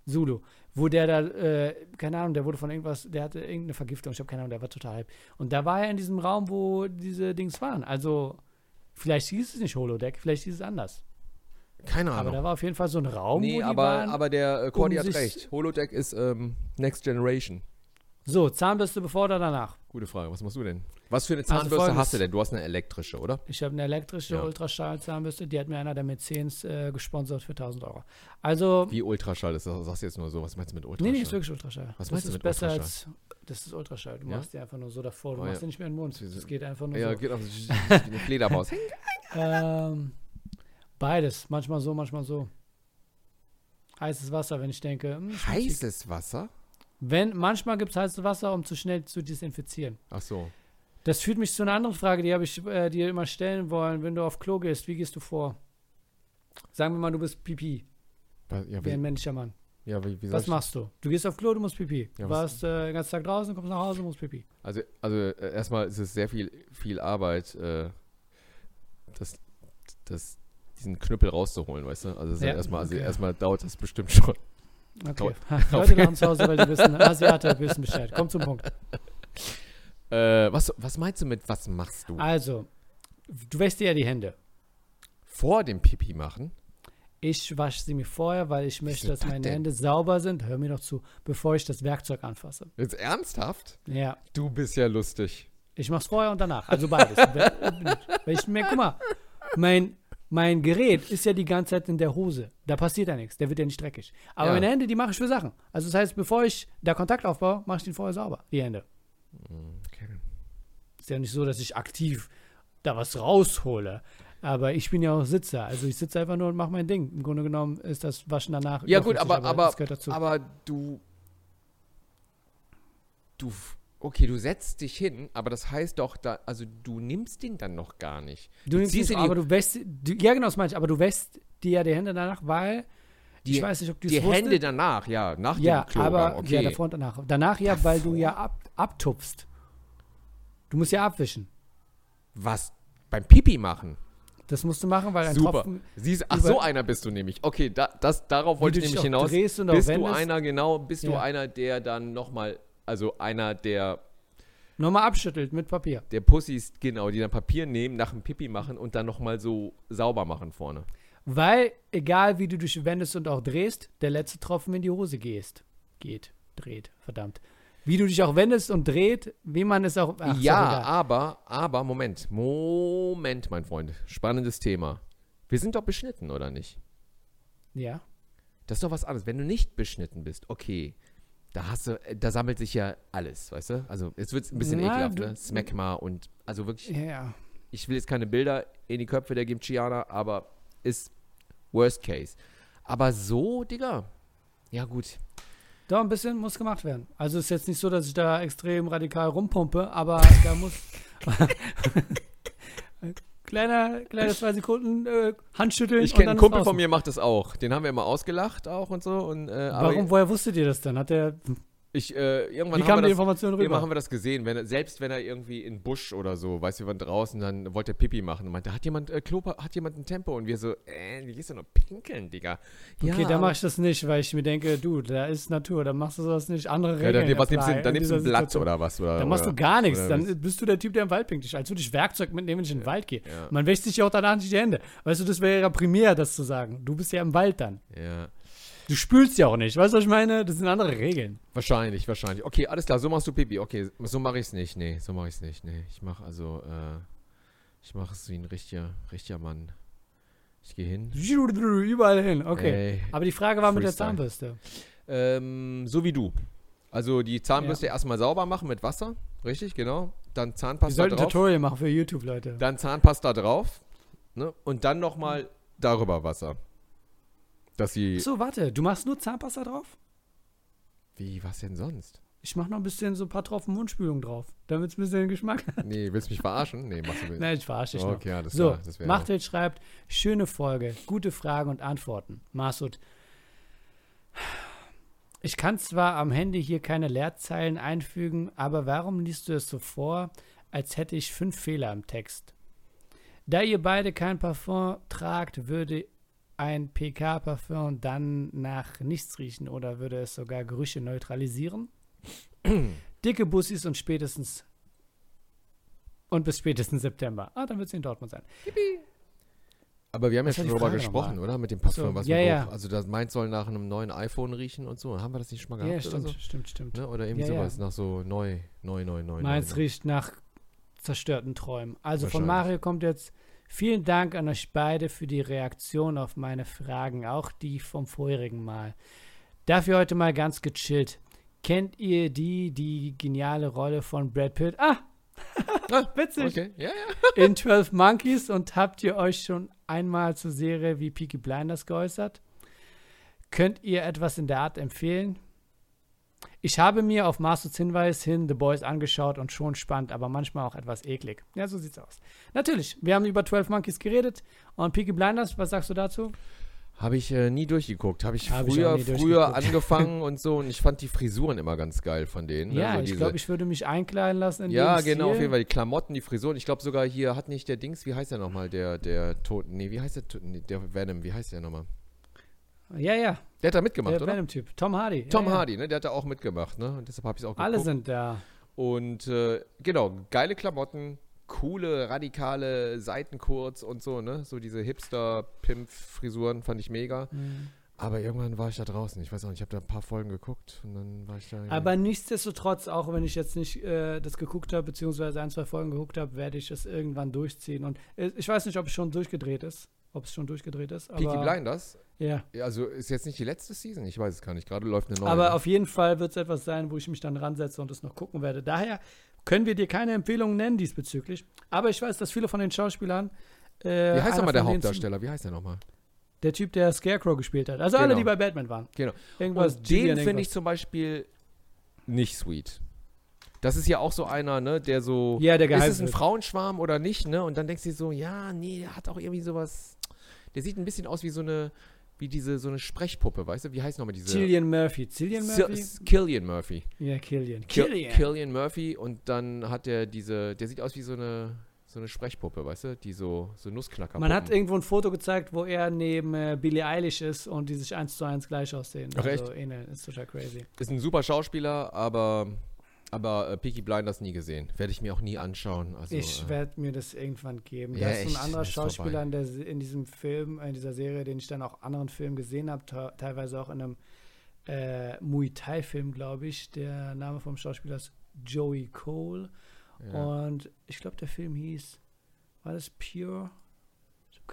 Zulu. Wo der da, äh, keine Ahnung, der wurde von irgendwas, der hatte irgendeine Vergiftung, ich habe keine Ahnung, der war total hype. Und da war er in diesem Raum, wo diese Dings waren. Also, vielleicht hieß es nicht Holodeck, vielleicht hieß es anders. Keine Aber Ahnung. da war auf jeden Fall so ein Raum, wo nee, die aber, waren. aber der äh, Cordy um hat recht. Holodeck ist ähm, Next Generation. so, Zahnbürste bevor oder danach? Gute Frage. Was machst du denn? Was für eine Also Zahnbürste folgendes. hast du denn? Du hast eine elektrische, oder? Ich habe eine elektrische Ja. Ultraschall-Zahnbürste, die hat mir einer der Mäzens äh, gesponsert für 1000 Euro. Also, Wie Ultraschall ist das? Sagst du jetzt nur so. Was meinst du mit nee, Ultraschall? nee, ist wirklich Ultraschall. Was das meinst du ist mit besser Ultraschall? als, das ist Ultraschall. Du Ja? machst dir einfach nur so davor, du Oh, machst ja. dir nicht mehr in den Mund. Das geht einfach nur Ja, so. geht auf wie eine Fledermaus. Ähm, beides. Manchmal so, manchmal so. Heißes Wasser, wenn ich denke. hm. Heißes Wasser? Wenn, manchmal gibt es heißes Wasser, um zu schnell zu desinfizieren. Ach so. Das führt mich zu einer anderen Frage, die habe ich äh, dir immer stellen wollen. Wenn du auf Klo gehst, wie gehst du vor? Sagen wir mal, du bist Pipi, Was- Ja, wie ein wie, männlicher Mann. ja, wie, wie Was machst du? Du gehst auf Klo, du musst Pipi. Ja, du warst äh, den ganzen Tag draußen, kommst nach Hause, musst Pipi. Also, also äh, erstmal ist es sehr viel, viel Arbeit, äh, das, das, diesen Knüppel rauszuholen, weißt du? Also, Ja, ja, erstmal, also erstmal dauert das bestimmt schon. Okay. Leute lachen zu Hause, weil die wissen, Asiate wissen Bescheid. Komm zum Punkt. Äh, was, was meinst du mit, was machst du? Also, du wäschst dir ja die Hände. Vor dem Pipi machen? Ich wasche sie mir vorher, weil ich möchte, dass das meine denn? Hände sauber sind. Hör mir doch zu, bevor ich das Werkzeug anfasse. Jetzt ernsthaft? Ja, Du bist ja lustig. ich mach's vorher und danach. Also beides. Ich mir, guck mal, mein, mein Gerät ist ja die ganze Zeit in der Hose. Da passiert ja nichts. Der wird ja nicht dreckig. Aber Ja. meine Hände, die mache ich für Sachen. Also das heißt, bevor ich da Kontakt aufbaue, mache ich den vorher sauber. Die Hände. Okay. Ist ja nicht so, dass ich aktiv da was raushole. Aber ich bin ja auch Sitzer. Also ich sitze einfach nur und mache mein Ding. Im Grunde genommen ist das Waschen danach. Ja, gut, aber, aber, dazu. aber du. Du. Okay, du setzt dich hin, aber das heißt doch, da, also du nimmst den dann noch gar nicht. Du nimmst die- aber du wäschst, du, ja genau, das meine ich, aber du wäschst dir ja die Hände danach, weil, Die, ich weiß nicht, ob du die es Hände danach, ja, nach ja, dem Klo. aber, okay. ja, davor und danach. Danach ja, weil du ja ab, abtupfst. Du musst ja abwischen. Was? Beim Pipi machen? Das musst du machen, weil ein Super. Tropfen, Siehst, ach, so einer bist du nämlich. Okay, da, das, darauf wollte du ich nämlich hinaus. Bist du einer, genau, bist du Ja. einer, der dann nochmal, also einer der, nochmal abschüttelt mit Papier. der Pussys, genau, die dann Papier nehmen, nach dem Pipi machen und dann nochmal so sauber machen vorne. Weil, egal wie du dich wendest und auch drehst, der letzte Tropfen in die Hose gehst. Geht, dreht, verdammt. Wie du dich auch wendest und dreht, wie man es auch. ach, ja, egal. aber, aber, Moment, Moment, mein Freund. Spannendes Thema. Wir sind doch beschnitten, oder nicht? Ja. Das ist doch was anderes. Wenn du nicht beschnitten bist, okay, da hast du, da sammelt sich ja alles, weißt du? Also jetzt wird es ein bisschen Na, ekelhaft, du- ne? Smegma und, also wirklich, Ja, ja. ich will jetzt keine Bilder in die Köpfe der Gimchianer, aber ist worst case. Aber so, Digga, ja gut. Doch, ein bisschen muss gemacht werden. Also ist jetzt nicht so, dass ich da extrem radikal rumpumpe, aber da muss. kleiner, kleiner zwei Sekunden äh, Handschütteln. Ich kenne einen Kumpel von mir, macht das auch. Den haben wir immer ausgelacht auch und so. Und, äh, aber Warum, woher wusstet ihr das dann? Hat der, Ich, äh, irgendwann wie haben kam wir die das, Information Irgendwann rüber? haben wir das gesehen, wenn selbst wenn er irgendwie in Busch oder so, weißt du, wir waren draußen, dann wollte er Pipi machen und meinte, hat jemand, äh, Klo, hat jemand ein Tempo? Und wir so, äh, wie gehst du noch pinkeln, Digga? Okay, da mache ich das nicht, weil ich mir denke, du, da ist Natur, da machst du sowas nicht. Andere ja, Regeln. dann, was nimmst du, dann nimmst du ein Blatt oder was? Oder, Dann machst du gar nichts. oder Dann bist du der Typ, der im Wald pinkelt. Als würde ich Werkzeug mitnehmen, wenn ich in den Wald gehe. Ja. Man wäscht sich ja auch danach nicht die Hände. Weißt du, das wäre ja primär, das zu sagen. Du bist ja im Wald dann. Ja, Du spülst ja auch nicht. Weißt du, was ich meine? Das sind andere Regeln. wahrscheinlich, wahrscheinlich. Okay, alles klar, so machst du Pipi. Okay, so mache ich es nicht. Nee, so mache ich es nicht. Nee, ich mache also, äh, ich mache es wie ein richtiger, richtiger Mann. Ich gehe hin. Überall hin. Okay. Ey, Aber die Frage war mit der Freestyle. Zahnbürste. Ähm, so wie du. Also die Zahnbürste erstmal sauber machen mit Wasser, richtig, genau. Dann Wir Zahnpasta sollten ein drauf. Tutorial machen für YouTube, Leute. Dann Zahnpasta drauf. Ne? Und dann nochmal darüber Wasser. Dass sie. So, warte. Du machst nur Zahnpasta drauf? Wie, was denn sonst? Ich mache noch ein bisschen so ein paar Tropfen Mundspülung drauf, damit es ein bisschen Geschmack hat. Nee, willst du mich verarschen? Nee, machst du nicht. Nein, ich verarsche dich okay, noch. Okay, alles So, klar. Das Machtel schreibt, schöne Folge, gute Fragen und Antworten. Masud, ich kann zwar am Handy hier keine Leerzeilen einfügen, aber warum liest du es so vor, als hätte ich fünf Fehler im Text? Da ihr beide kein Parfum tragt, würde ein PK-Parfum dann nach nichts riechen oder würde es sogar Gerüche neutralisieren? Dicke Bussis und spätestens und bis spätestens September. Ah, dann wird es in Dortmund sein. Aber wir haben ja Was war schon darüber gesprochen, oder? Mit dem Parfum, So, was ja, man ja. Also das meint soll nach einem neuen iPhone riechen und so. Haben wir das nicht schon mal gehabt Ja, stimmt, oder so? stimmt, stimmt. Ne? Oder irgendwie Ja, ja. sowas nach so neu, neu, neu, neu. Meins neu, riecht nach zerstörten Träumen. Also von. Mario kommt jetzt vielen Dank an euch beide für die Reaktion auf meine Fragen, auch die vom vorherigen Mal. Dafür heute mal ganz gechillt. Kennt ihr die, die geniale Rolle von Brad Pitt? Ah! Ah, Witzig. Okay, ja, ja. In 12 Monkeys und habt ihr euch schon einmal zur Serie wie Peaky Blinders geäußert? Könnt ihr etwas in der Art empfehlen? Ich habe mir auf Masters Hinweis hin The Boys angeschaut und schon spannend, aber manchmal auch etwas eklig. Ja, so sieht's aus. Natürlich, wir haben über 12 Monkeys geredet und Peaky Blinders, was sagst du dazu? Habe ich äh, nie durchgeguckt. Habe ich Hab ich früher, nie früher angefangen und so. Und ich fand die Frisuren immer ganz geil von denen. ne? ja, so ich glaube, ich würde mich einkleiden lassen in Ja, genau, auf Stil. jeden Fall. Die Klamotten, die Frisuren. Ich glaube sogar hier hat nicht der Dings, wie heißt der nochmal? Der, der Toten. Nee, wie heißt der? Nee, der Venom, wie heißt der nochmal? Ja, ja, Der hat da mitgemacht, der oder? Venom-Typ. Tom Hardy. Tom ja. Hardy, ne? Der hat da auch mitgemacht, ne? Und deshalb habe ich es auch geguckt. Alle sind da. Und äh, genau, geile Klamotten, coole, radikale Seitenkurz und so, ne? So diese Hipster-Pimp-Frisuren fand ich mega. Mhm. Aber irgendwann war ich da draußen. Ich weiß auch nicht, ich habe da ein paar Folgen geguckt und dann war ich da. Aber nichtsdestotrotz, auch wenn ich jetzt nicht äh, das geguckt habe, beziehungsweise ein, zwei Folgen geguckt habe, werde ich es irgendwann durchziehen. Und äh, ich weiß nicht, ob es schon durchgedreht ist. Ob es schon durchgedreht ist. Aber, Peaky Blinders? Ja. Also ist jetzt nicht die letzte Season? Ich weiß es gar nicht. Gerade läuft eine neue. Aber ne? auf jeden Fall wird es etwas sein, wo ich mich dann ransetze und es noch gucken werde. Daher können wir dir keine Empfehlungen nennen diesbezüglich. Aber ich weiß, dass viele von den Schauspielern. Äh, Wie heißt nochmal der Hauptdarsteller? Wie heißt der nochmal? Der Typ, der Scarecrow gespielt hat. Also alle, Genau. die bei Batman waren. Genau. Irgendwas. Und den finde ich zum Beispiel nicht sweet. Das ist ja auch so einer, ne, der so. Ja, der ist gehypt es ein. Frauenschwarm oder nicht, ne? Und dann denkst du dir so, ja, nee, der hat auch irgendwie sowas. Der sieht ein bisschen aus wie so eine, wie diese, so eine Sprechpuppe, weißt du? Wie heißt nochmal diese. Cillian Murphy. Cillian Murphy? Killian Murphy. Ja, Killian. Kill- Killian. Killian Murphy und dann hat der diese, der sieht aus wie so eine, so eine Sprechpuppe, weißt du? Die so, so Nussknacker. Man hat irgendwo ein Foto gezeigt, wo er neben äh, Billie Eilish ist und die sich eins zu eins gleich aussehen. Ach, also ähneln. Ist total crazy. Ist ein super Schauspieler, aber, aber äh, Peaky Blinders nie gesehen. Werde ich mir auch nie anschauen. Also, ich äh, werde mir das irgendwann geben. Ja, da ist ein anderer Schauspieler in, der, in diesem Film, in dieser Serie, den ich dann auch anderen Filmen gesehen habe, te- teilweise auch in einem äh, Muay Thai-Film, glaube ich. Der Name vom Schauspieler ist Joey Cole. ja. Und ich glaube, der Film hieß, war das Pure?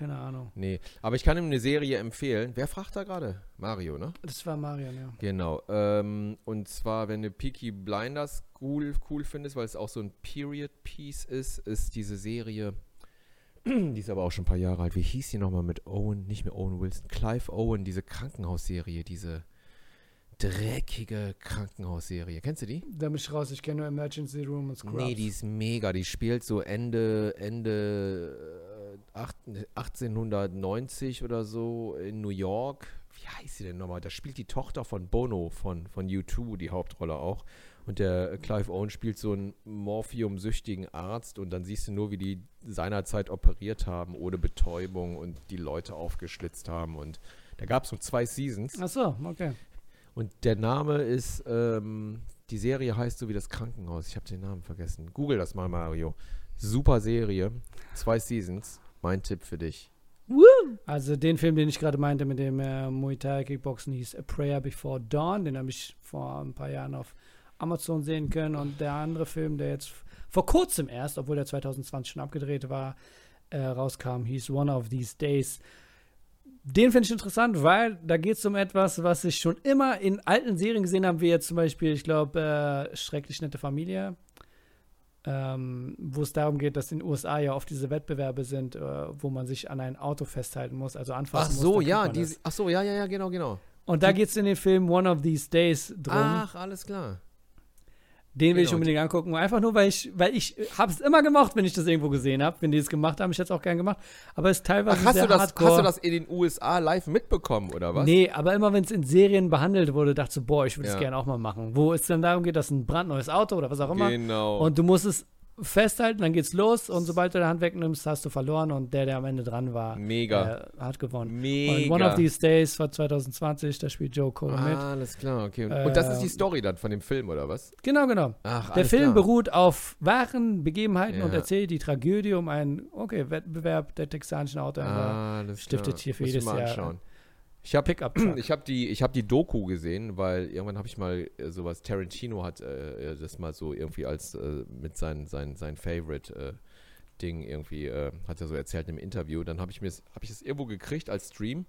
Keine Ahnung. Nee, aber ich kann ihm eine Serie empfehlen. Wer fragt da gerade? Mario, ne? Das war Marion, ja. Genau. Ähm, und zwar, wenn du Peaky Blinders cool, cool findest, weil es auch so ein Period-Piece ist, ist diese Serie, die ist aber auch schon ein paar Jahre alt. Wie hieß die nochmal mit Owen? Nicht mehr Owen Wilson, Clive Owen, diese Krankenhausserie, diese dreckige Krankenhausserie. Kennst du die? Da bin ich raus. Ich kenne nur Emergency Room und Scrubs. Nee, die ist mega. Die spielt so Ende, Ende 1890 oder so in New York. Wie heißt sie denn nochmal? Da spielt die Tochter von Bono von, von U2 die Hauptrolle auch. Und der Clive Owen spielt so einen morphiumsüchtigen Arzt und dann siehst du nur, wie die seinerzeit operiert haben, ohne Betäubung und die Leute aufgeschlitzt haben. Und da gab es so zwei Seasons. Ach so, okay. Und der Name ist, ähm, die Serie heißt so wie das Krankenhaus. Ich habe den Namen vergessen. Google das mal, Mario. Super Serie. Zwei Seasons. Mein Tipp für dich. Also den Film, den ich gerade meinte, mit dem äh, Muay Thai Kickboxen hieß A Prayer Before Dawn, den habe ich vor ein paar Jahren auf Amazon sehen können. Und der andere Film, der jetzt vor kurzem erst, obwohl der 2020 schon abgedreht war, äh, rauskam, hieß One of These Days. Den finde ich interessant, weil da geht es um etwas, was ich schon immer in alten Serien gesehen habe, wie jetzt zum Beispiel, ich glaube, äh, Schrecklich nette Familie, ähm, wo es darum geht, dass in den USA ja oft diese Wettbewerbe sind, äh, wo man sich an ein Auto festhalten muss, also anfassen Ach muss. so, ja. Die, ach so, ja, ja, ja, genau, genau. Und da geht es in den Film One of These Days drum. Ach, alles klar. Den will ich Genau. unbedingt angucken. Einfach nur, weil ich, weil ich habe es immer gemacht, wenn ich das irgendwo gesehen habe. Wenn die es gemacht haben, ich hätte es auch gern gemacht. Aber es ist teilweise Ach, hast sehr du, das, hardcore. hast du das in den USA live mitbekommen, oder was? Nee, aber immer wenn es in Serien behandelt wurde, dachte ich so, boah, ich würde es Ja. gerne auch mal machen. Wo es dann darum geht, dass ein brandneues Auto oder was auch immer. Genau. Und du musst es festhalten, dann geht's los und sobald du deine Hand wegnimmst, hast du verloren und der, der am Ende dran war, Mega. äh, hat gewonnen. Mega. Und One of These Days war 2020, da spielt Joe Cole mit. ah, alles klar, okay. Und, und das ist die Ähm, Story dann von dem Film, oder was? Genau, genau. Ach, Der Film klar. beruht auf wahren Begebenheiten Ja. und erzählt die Tragödie um einen, okay, Wettbewerb der texanischen Autohändler. Ah, stiftet hier für Muss jedes mal Jahr anschauen. Ich habe Pickup. ich hab die, ich hab die Doku gesehen, weil irgendwann habe ich mal äh, sowas, Tarantino hat äh, das mal so irgendwie als äh, mit sein, sein, sein Favorite äh, Ding irgendwie, äh, hat er so erzählt im Interview. Dann habe ich mir habe ich es irgendwo gekriegt als Stream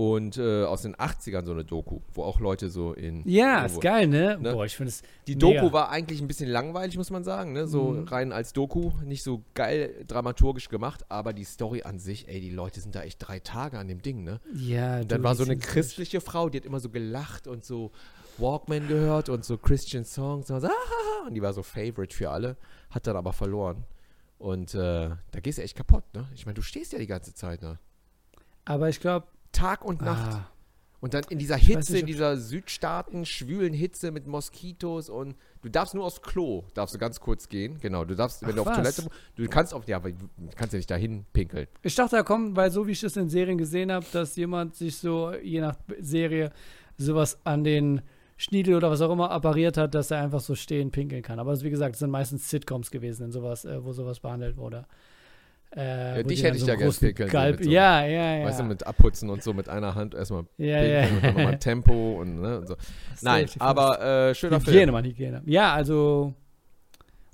und äh, aus den 80ern so eine Doku, wo auch Leute so in Ja, ist geil, ne? Ne? Boah, ich finde es. Die mega. Doku war eigentlich ein bisschen langweilig, muss man sagen, ne? So Mhm. rein als Doku, nicht so geil dramaturgisch gemacht, aber die Story an sich, ey, die Leute sind da echt drei Tage an dem Ding, ne? Ja, Und dann war so eine christliche Frau, die hat immer so gelacht und so Walkman gehört und so Christian Songs und, so, ah, und die war so Favorite für alle, hat dann aber verloren. Und äh, da gehst du echt kaputt, ne? Ich meine, du stehst ja die ganze Zeit, ne? Aber ich glaube, Tag und Nacht. ah, Und dann in dieser Hitze, nicht, in dieser Südstaaten, schwülen Hitze mit Moskitos und du darfst nur aufs Klo, darfst du ganz kurz gehen. Genau, du darfst, wenn Ach, du auf was? Toilette, du kannst auf, ja, aber du kannst ja nicht dahin pinkeln. ich dachte, da kommt, weil so wie ich das in Serien gesehen habe, dass jemand sich so, je nach Serie, sowas an den Schniedel oder was auch immer appariert hat, dass er einfach so stehen pinkeln kann. Aber wie gesagt, es sind meistens Sitcoms gewesen, in sowas, äh, wo sowas behandelt wurde. Äh, Ja, dich hätte ich so ja einen gern großen pinkeln, so Galb so- ja, ja, ja. Weißt du, mit Abputzen und so mit einer Hand erstmal ja, ja. und dann nochmal Tempo und, ne, und so. Nein, Safety aber äh, schöner Hygiene, Film. Mann, Hygiene. Ja, also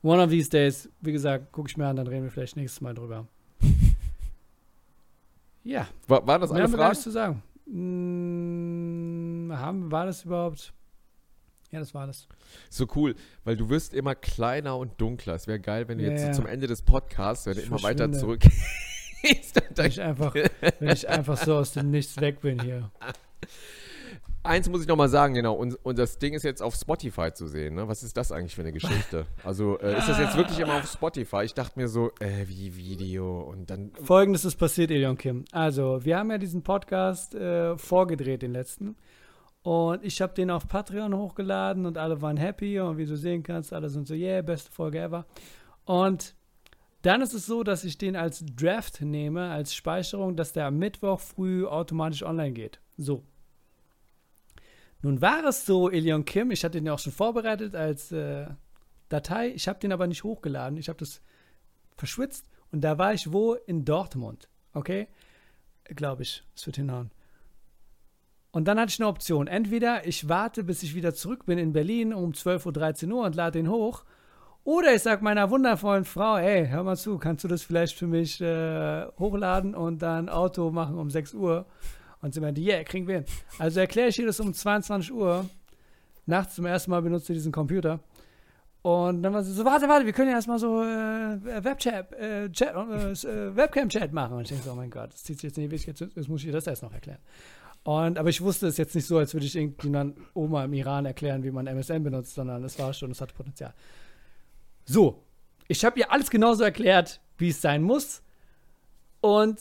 One of these days, wie gesagt, gucke ich mir an, dann reden wir vielleicht nächstes Mal drüber. ja, War, waren das mehr alle haben wir gar nichts zu sagen. Mm, haben, war das überhaupt? Ja, das war das. So cool, weil du wirst immer kleiner und dunkler. Es wäre geil, wenn du Ja, jetzt so zum Ende des Podcasts, wenn du immer weiter zurück gehst, Wenn ich einfach, wenn ich einfach so aus dem Nichts weg bin hier. Eins muss ich noch mal sagen, genau, und, und das Ding ist jetzt auf Spotify zu sehen, ne? Was ist das eigentlich für eine Geschichte? Also, äh, ist das jetzt wirklich immer auf Spotify? Ich dachte mir so, äh, wie Video und dann. Folgendes ist passiert, Elion Kim. Also, wir haben ja diesen Podcast äh, vorgedreht, den letzten. Und ich habe den auf Patreon hochgeladen und alle waren happy. Und wie du sehen kannst, alle sind so, yeah, beste Folge ever. Und dann ist es so, dass ich den als Draft nehme, als Speicherung, dass der am Mittwoch früh automatisch online geht. So. Nun war es so, Elion Kim, ich hatte den auch schon vorbereitet als äh, Datei. Ich habe den aber nicht hochgeladen. Ich habe das verschwitzt. Und da war ich wo? In Dortmund. Okay? Glaube ich. Das wird hinhauen. Und dann hatte ich eine Option. Entweder ich warte, bis ich wieder zurück bin in Berlin um 12 Uhr, 13 Uhr und lade den hoch. Oder ich sage meiner wundervollen Frau, ey, hör mal zu, kannst du das vielleicht für mich äh, hochladen und dann Auto machen um 6 Uhr? Und sie meinte, yeah, kriegen wir hin. Also erkläre ich ihr das um 22 Uhr. Nachts zum ersten Mal benutzt sie diesen Computer. Und dann war sie so, warte, warte, wir können ja erstmal so äh, Webchat, äh, Chat, äh, äh, Webcam-Chat machen. Und ich denke so, oh mein Gott, das zieht sich jetzt nicht ewig, jetzt, jetzt muss ich ihr das erst noch erklären. Und, aber ich wusste es jetzt nicht so, als würde ich irgendjemand Oma im Iran erklären, wie man MSN benutzt, sondern es war schon, es hatte Potenzial. So, ich habe ihr alles genauso erklärt, wie es sein muss. Und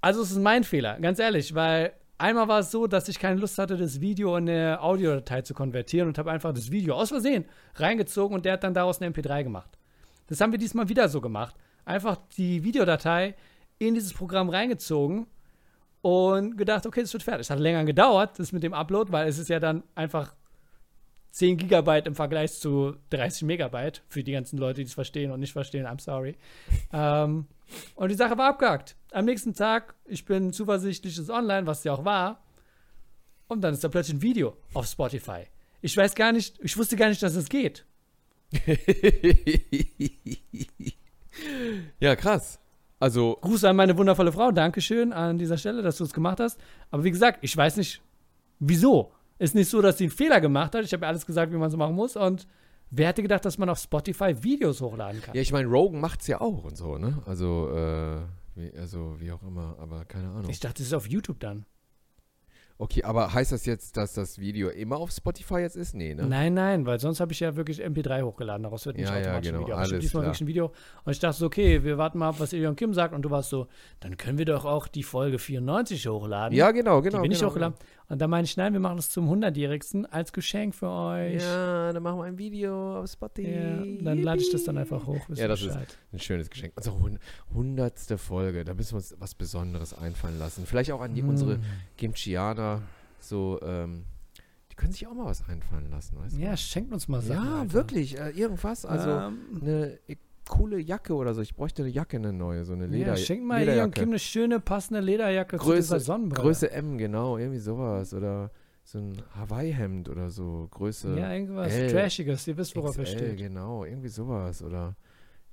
also es ist mein Fehler, ganz ehrlich, weil einmal war es so, dass ich keine Lust hatte, das Video in eine Audiodatei zu konvertieren und habe einfach das Video aus Versehen reingezogen und der hat dann daraus eine MP3 gemacht. Das haben wir diesmal wieder so gemacht. Einfach die Videodatei in dieses Programm reingezogen und gedacht, okay, das wird fertig. Es hat länger gedauert, das mit dem Upload, weil es ist ja dann einfach 10 Gigabyte im Vergleich zu 30 Megabyte für die ganzen Leute, die es verstehen und nicht verstehen. I'm sorry. ähm, und die Sache war abgehakt. Am nächsten Tag, ich bin zuversichtlich, ist online, was ja auch war. Und dann ist da plötzlich ein Video auf Spotify. Ich weiß gar nicht, ich wusste gar nicht, dass es geht. ja, krass. Also, Gruß an meine wundervolle Frau. Dankeschön an dieser Stelle, dass du es gemacht hast. Aber wie gesagt, ich weiß nicht, wieso. Ist nicht so, dass sie einen Fehler gemacht hat. Ich habe ihr alles gesagt, wie man so machen muss. Und wer hätte gedacht, dass man auf Spotify Videos hochladen kann? ja, ich meine, Rogan macht's ja auch und so, ne? Also, äh, wie, also, wie auch immer, aber keine Ahnung. Ich dachte, das ist auf YouTube dann. Okay, aber heißt das jetzt, dass das Video immer auf Spotify jetzt ist? Nee, ne? Nein, nein, weil sonst habe ich ja wirklich MP3 hochgeladen. Daraus wird nicht Ja, ja, automatisch genau, ein Video. Aber ich alles diesmal klar. wirklich ein Video. Und ich dachte so, okay, wir warten mal ab, was Ilion Kim sagt. Und du warst so, dann können wir doch auch die Folge 94 hochladen. Ja, genau, genau. die bin ich genau, hochgeladen. Und dann meine ich, nein, wir machen das zum 100-Jährigsten als Geschenk für euch. Ja, dann machen wir ein Video auf Spotify. Ja, dann lade ich das dann einfach hoch. Ja, das ist- Bescheid. Ein schönes Geschenk. Unsere hund- hundertste Folge. Da müssen wir uns was Besonderes einfallen lassen. Vielleicht auch an die, unsere Mm. Gimchianer. So, ähm, die können sich auch mal was einfallen lassen, weißt du? Ja, schenkt uns mal Sachen. ja Alter. wirklich. Äh, irgendwas. Also Ähm, eine coole Jacke oder so. Ich bräuchte eine Jacke, eine neue. So eine Leder ja, schenk mal Lederjacke. Kim eine schöne, passende Lederjacke zu Größe- dieser Sonnenbrille. Größe M, genau. Irgendwie sowas. Oder so ein Hawaii-Hemd oder so. Größe Ja, irgendwas L, Trashiges. Ihr wisst, worauf er XL, steht. genau. Irgendwie sowas. Oder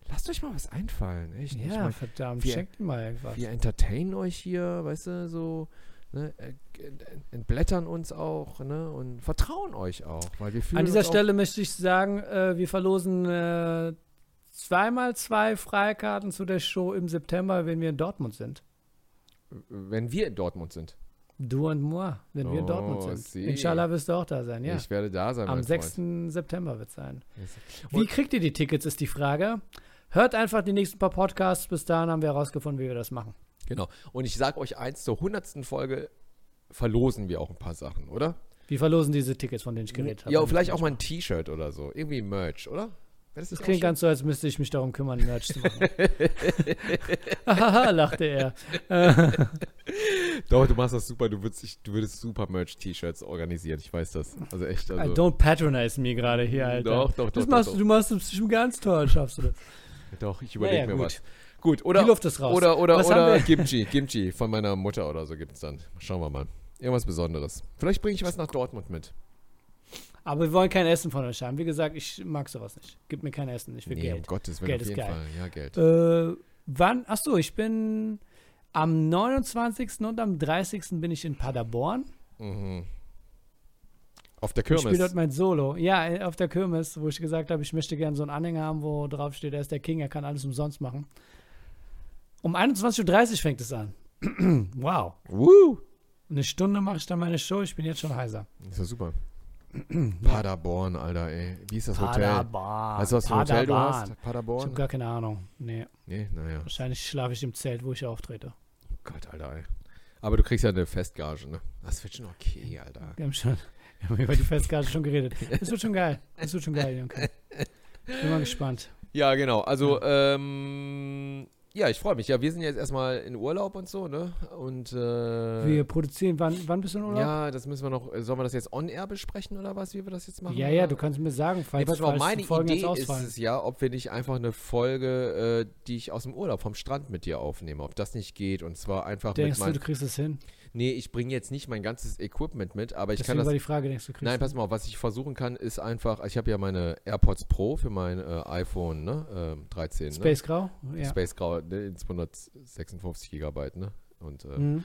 lasst euch mal was einfallen. Echt. Ich Ja, mein, verdammt. wir- Schenkt mal irgendwas. wir entertainen euch hier, weißt du, so, ne, äh, ent- entblättern uns auch, ne, und vertrauen euch auch, weil wir fühlen An dieser Stelle möchte ich sagen, äh, wir verlosen äh, zweimal zwei Freikarten zu der Show im September, wenn wir in Dortmund sind. wenn wir in Dortmund sind. Du und moi, wenn wir in Oh, Dortmund sind. sie. Inshallah wirst du auch da sein, ja. Ich werde da sein, Am mein 6. Freund. September wird es sein. Wie kriegt ihr die Tickets, ist die Frage. Hört einfach die nächsten paar Podcasts. Bis dahin haben wir herausgefunden, wie wir das machen. Genau. Und ich sag euch eins, zur hundertsten Folge verlosen wir auch ein paar Sachen, oder? Wir verlosen diese Tickets, von denen ich geredet habe. Ja, vielleicht auch mal ein T-Shirt oder so. Irgendwie Merch, oder? Das nicht klingt ganz so, als müsste ich mich darum kümmern, Merch zu machen. Haha, lachte er. Doch, du machst das super. Du würdest, dich- du würdest super Merch-T-Shirts organisieren. Ich weiß das. Also echt. Also, Don't patronize me gerade hier, Alter. Doch, doch, das doch, machst doch, du, du machst es bestimmt ganz toll, schaffst du das. doch ich überlege Naja, mir gut. was. Gut, oder, Die Luft ist raus. Oder, oder, Was haben oder wir? Kimchi. Kimchi von meiner Mutter oder so gibt es dann. Schauen wir mal. Irgendwas Besonderes. Vielleicht bringe ich was nach Dortmund mit. Aber wir wollen kein Essen von euch haben. Wie gesagt, ich mag sowas nicht. Gib mir kein Essen, ich will nee, um Geld. Gottes Willen, Geld auf ist jeden geil. Fall. Ja, Geld. Äh, wann? Achso, ich bin am 29. und am 30. bin ich in Paderborn. Mhm. Auf der Ich spiele Kirmes. dort mein Solo. Ja, äh, auf der Kirmes, wo ich gesagt habe, ich möchte gerne so einen Anhänger haben, wo drauf steht, er ist der King, er kann alles umsonst machen. Um 21.30 Uhr fängt es an. wow. Woo! Eine Stunde mache ich dann meine Show, ich bin jetzt schon heiser. Ist ja super. Paderborn, Alter, ey. Wie ist das Hotel? Paderborn. Weißt du, was für ein Hotel du Paderborn. hast? Ich habe Paderborn? gar keine Ahnung. Nee, Nee, naja. wahrscheinlich schlafe ich im Zelt, wo ich auftrete. Gott, Alter, ey. Aber du kriegst ja eine Festgage, ne? Das wird schon okay, Alter. Wir haben schon wir haben über die Festgage schon geredet. Es wird schon geil. Es wird schon geil, Junge. Bin mal gespannt. Ja, genau. Also, ähm, ja, ich freue mich. Ja, wir sind jetzt erstmal in Urlaub und so, ne? Und, äh, Wir produzieren, wann, wann bist du in Urlaub? ja, das müssen wir noch, äh, sollen wir das jetzt on-air besprechen oder was, wie wir das jetzt machen? Ja, ja, du kannst mir sagen, falls, Nee, falls meine Folgen Idee jetzt ist es ja, ob wir nicht einfach eine Folge, äh, die ich aus dem Urlaub vom Strand mit dir aufnehme, ob das nicht geht und zwar einfach Denkst mit du, du meinem, kriegst es hin? Nee, ich bringe jetzt nicht mein ganzes Equipment mit, aber ich Deswegen kann war das, die Frage, denkst du, kriegst nein, pass mal, auf, was ich versuchen kann, ist einfach, ich habe ja meine AirPods Pro für mein äh, iPhone, ne, ähm, 13, Space Grau? ne? Ja. Space Grau, ne, in 256 Gigabyte, ne, und, äh, Mhm.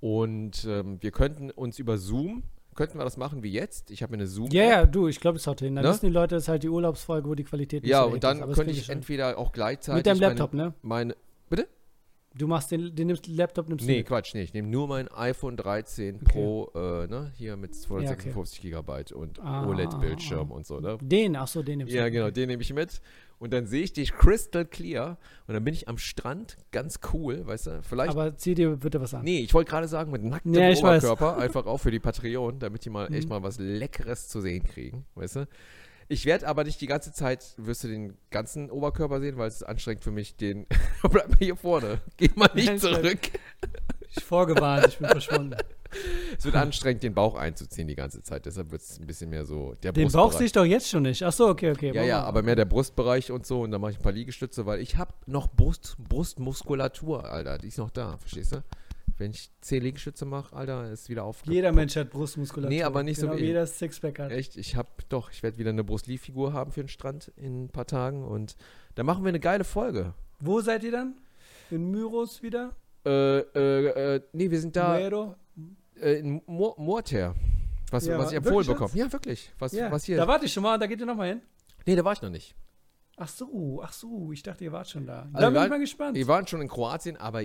und ähm, wir könnten uns über Zoom, könnten wir das machen wie jetzt, ich habe mir eine Zoom Ja, ja, du, ich glaube, es haut hin. Dann Ne? wissen die Leute, das ist halt die Urlaubsfolge, wo die Qualität nicht ja, so und dann ist, könnte ich entweder auch gleichzeitig Mit deinem meine- Laptop, ne? meine Du machst den, den nimmst, Laptop nimmst Nee, du mit. Quatsch, nee. Ich nehme nur mein iPhone 13 Okay. Pro, äh, ne, hier mit 256 Gigabyte und Ah, OLED-Bildschirm und so, ne? Den, ach so, den nimmst Ja, du. genau, den nehme ich mit. Und dann sehe ich dich crystal clear und dann bin ich am Strand, ganz cool, weißt du? Vielleicht. Aber zieh dir bitte was an. nee, ich wollte gerade sagen, mit nacktem Ja, weiß. Oberkörper, einfach auch für die Patreon, damit die mal echt Mhm. mal was Leckeres zu sehen kriegen, weißt du? Ich werde aber nicht die ganze Zeit, wirst du den ganzen Oberkörper sehen, weil es ist anstrengend für mich, den. Bleib mal hier vorne. Geh mal nicht Nein, zurück. Ich vorgewarnt, ich bin verschwunden. Es wird anstrengend, den Bauch einzuziehen die ganze Zeit. Deshalb wird es ein bisschen mehr so der Den Brustbereich. Bauch sehe ich doch jetzt schon nicht. Ach so, okay, okay. Ja, ja, aber mehr der Brustbereich und so. Und dann mache ich ein paar Liegestütze, weil ich habe noch Brust, Brustmuskulatur, Alter. Die ist noch da, verstehst du? Wenn ich zehn Liegestütze mache, Alter, ist wieder auf. Jeder Mensch hat Brustmuskulatur. Nee, aber nicht so genau, wie- jeder Sixpack hat. Echt, ich habe doch, ich werde wieder eine Brustlieffigur haben für den Strand in ein paar Tagen. Und da machen wir eine geile Folge. Wo seid ihr dann? In Myros wieder? Äh, äh, äh, nee, wir sind da Muero? äh, in Mo Morter. Was, Ja, was ich empfohlen bekomme. Ja, wirklich. Was, Ja, was hier. da warte ich schon mal, da geht ihr nochmal hin. nee, da war ich noch nicht. Ach so, ach so, ich dachte, ihr wart schon da. Also da bin ich waren- mal gespannt. Wir waren schon in Kroatien, aber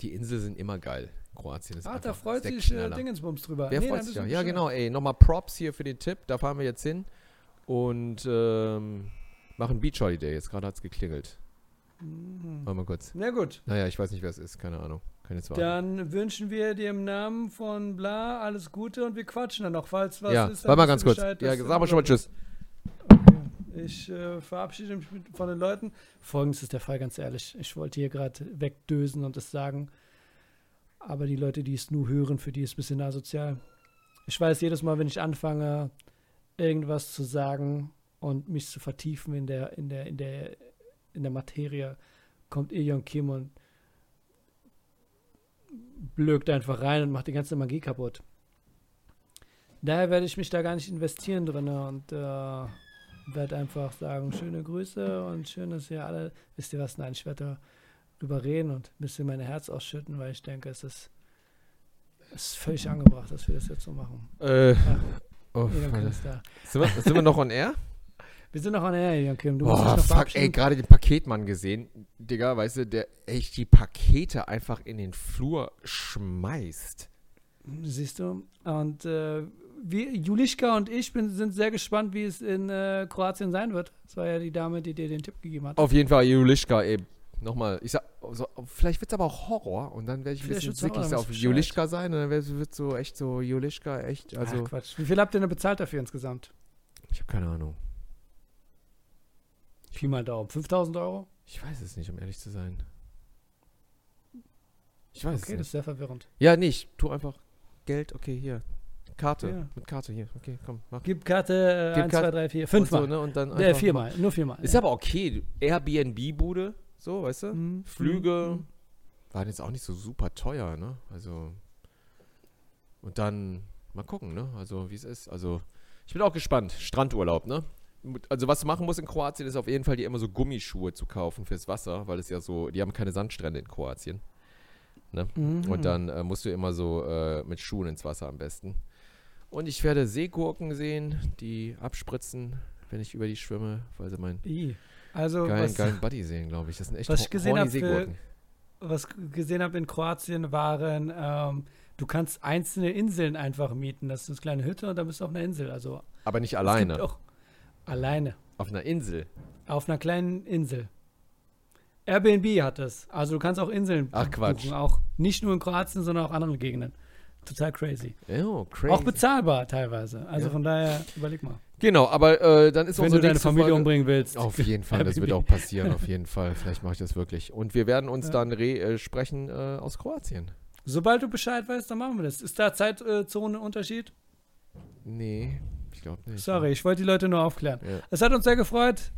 Die Inseln sind immer geil. Kroatien ist Ach, einfach da freut sich äh. Dingensbums drüber. Wer Nee, freut sich ist da? Ja, genau, ey. Nochmal Props hier für den Tipp. Da fahren wir jetzt hin und ähm, machen Beach Holiday. Jetzt gerade hat es geklingelt. Mhm. Warte mal kurz. Na gut. Naja, ich weiß nicht, wer es ist. Keine Ahnung. Warten. Dann wünschen wir dir im Namen von Bla alles Gute und wir quatschen dann noch, falls was ja, ist. dann warte mal ganz kurz. Bescheid, Ja, sag mal schon mal Tschüss. Okay. Ich äh, verabschiede mich von den Leuten. Folgendes ist der Fall, ganz ehrlich. Ich wollte hier gerade wegdösen und es sagen. Aber die Leute, die es nur hören, für die ist es ein bisschen asozial. Ich weiß jedes Mal, wenn ich anfange, irgendwas zu sagen und mich zu vertiefen in der, in der, in der, in der Materie, kommt Ejon Kim und blökt einfach rein und macht die ganze Magie kaputt. Daher werde ich mich da gar nicht investieren drin und äh, werde einfach sagen, schöne Grüße und schön, dass ihr alle, wisst ihr was, nein, ich werde darüber reden und ein bisschen mein Herz ausschütten, weil ich denke, es ist, es ist völlig angebracht, dass wir das jetzt so machen. Äh, Ja. oh, da. sind, wir, sind wir noch on air? Wir sind noch an der Ejon Kim. Du musst Boah, fuck, ey, gerade den Paketmann gesehen. Digga, weißt du, der echt die Pakete einfach in den Flur schmeißt. Siehst du? Und äh, wir, Julischka und ich bin, sind sehr gespannt, wie es in äh, Kroatien sein wird. Das war ja die Dame, die dir den Tipp gegeben hat. Auf jeden Fall, Julischka, ey. Nochmal, ich sag, so, vielleicht wird es aber auch Horror und dann werde ich ein Vielleicht bisschen dann auf Julischka sein und dann wird so echt so Julischka, echt, also, Ach, Quatsch. Wie viel habt ihr denn bezahlt dafür insgesamt? ich habe keine Ahnung. Pi mal Daumen. 5000 Euro? Ich weiß es nicht, um ehrlich zu sein. Ich weiß Okay, es das nicht. ist sehr verwirrend. Ja, nicht. Tu einfach Geld, okay, hier. Karte. Ja. Mit Karte hier. Okay, komm, mach. Gib Karte äh, Gib 1, Karte- 2, 3, 4, Und 5 so, Mal. ne? Und dann äh, viermal, nur viermal. Ist aber okay. Airbnb-Bude, so, weißt du? Mhm. Flüge Mhm. waren jetzt auch nicht so super teuer, ne? Also. Und dann mal gucken, ne? Also, wie es ist. Also, ich bin auch gespannt. Strandurlaub, ne? Also, was du machen musst in Kroatien, ist auf jeden Fall dir immer so Gummischuhe zu kaufen fürs Wasser, weil es ja so, die haben keine Sandstrände in Kroatien. Mhm. Und dann äh, musst du immer so äh, mit Schuhen ins Wasser am besten. Und ich werde Seegurken sehen, die abspritzen, wenn ich über die schwimme, weil sie meinen I. Also, geilen, was, geilen Buddy sehen, glaube ich. Das sind echt was ich gesehen hab Seegurken. was ich gesehen habe in Kroatien waren, ähm, du kannst einzelne Inseln einfach mieten. Das ist eine kleine Hütte und dann bist du auf einer Insel. Also Aber nicht alleine. auch alleine. Auf einer Insel. Auf einer kleinen Insel. Airbnb hat das. Also du kannst auch Inseln Ach, buchen, Quatsch. Auch nicht nur in Kroatien, sondern auch anderen Gegenden. Total crazy. Oh, crazy. Auch bezahlbar teilweise. Also Ja. von daher, überleg mal. Genau, aber äh, dann ist Wenn unsere du deine Familie Folge umbringen willst. Auf jeden Fall, das wird auch passieren, auf jeden Fall. Vielleicht mache ich das wirklich. Und wir werden uns Ja. dann re äh, sprechen äh, aus Kroatien. Sobald du Bescheid weißt, dann machen wir das. Ist da Zeitzone-Unterschied? Nee, ich glaube nicht. Sorry, ich wollte die Leute nur aufklären. Ja. Es hat uns sehr gefreut.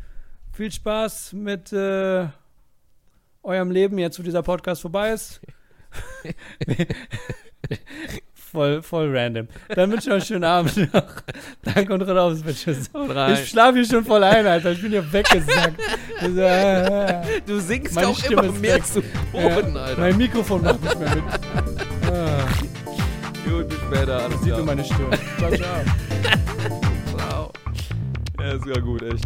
Viel Spaß mit äh, eurem Leben jetzt, wo dieser Podcast vorbei ist. voll, voll random. Dann wünsche ich euch einen schönen Abend noch. Danke und raus, rein. Ich schlafe hier schon voll ein, Alter. Ich bin hier weggesackt. Du singst Meine auch Stimme immer mehr weg. zu Ja. Boden, Alter. mein Mikrofon macht nicht mehr mit. Ah, Gut, bis später. Alles sieht nur meine Stirn. Ciao, ciao. Ciao. Ja, ist ja gut, echt.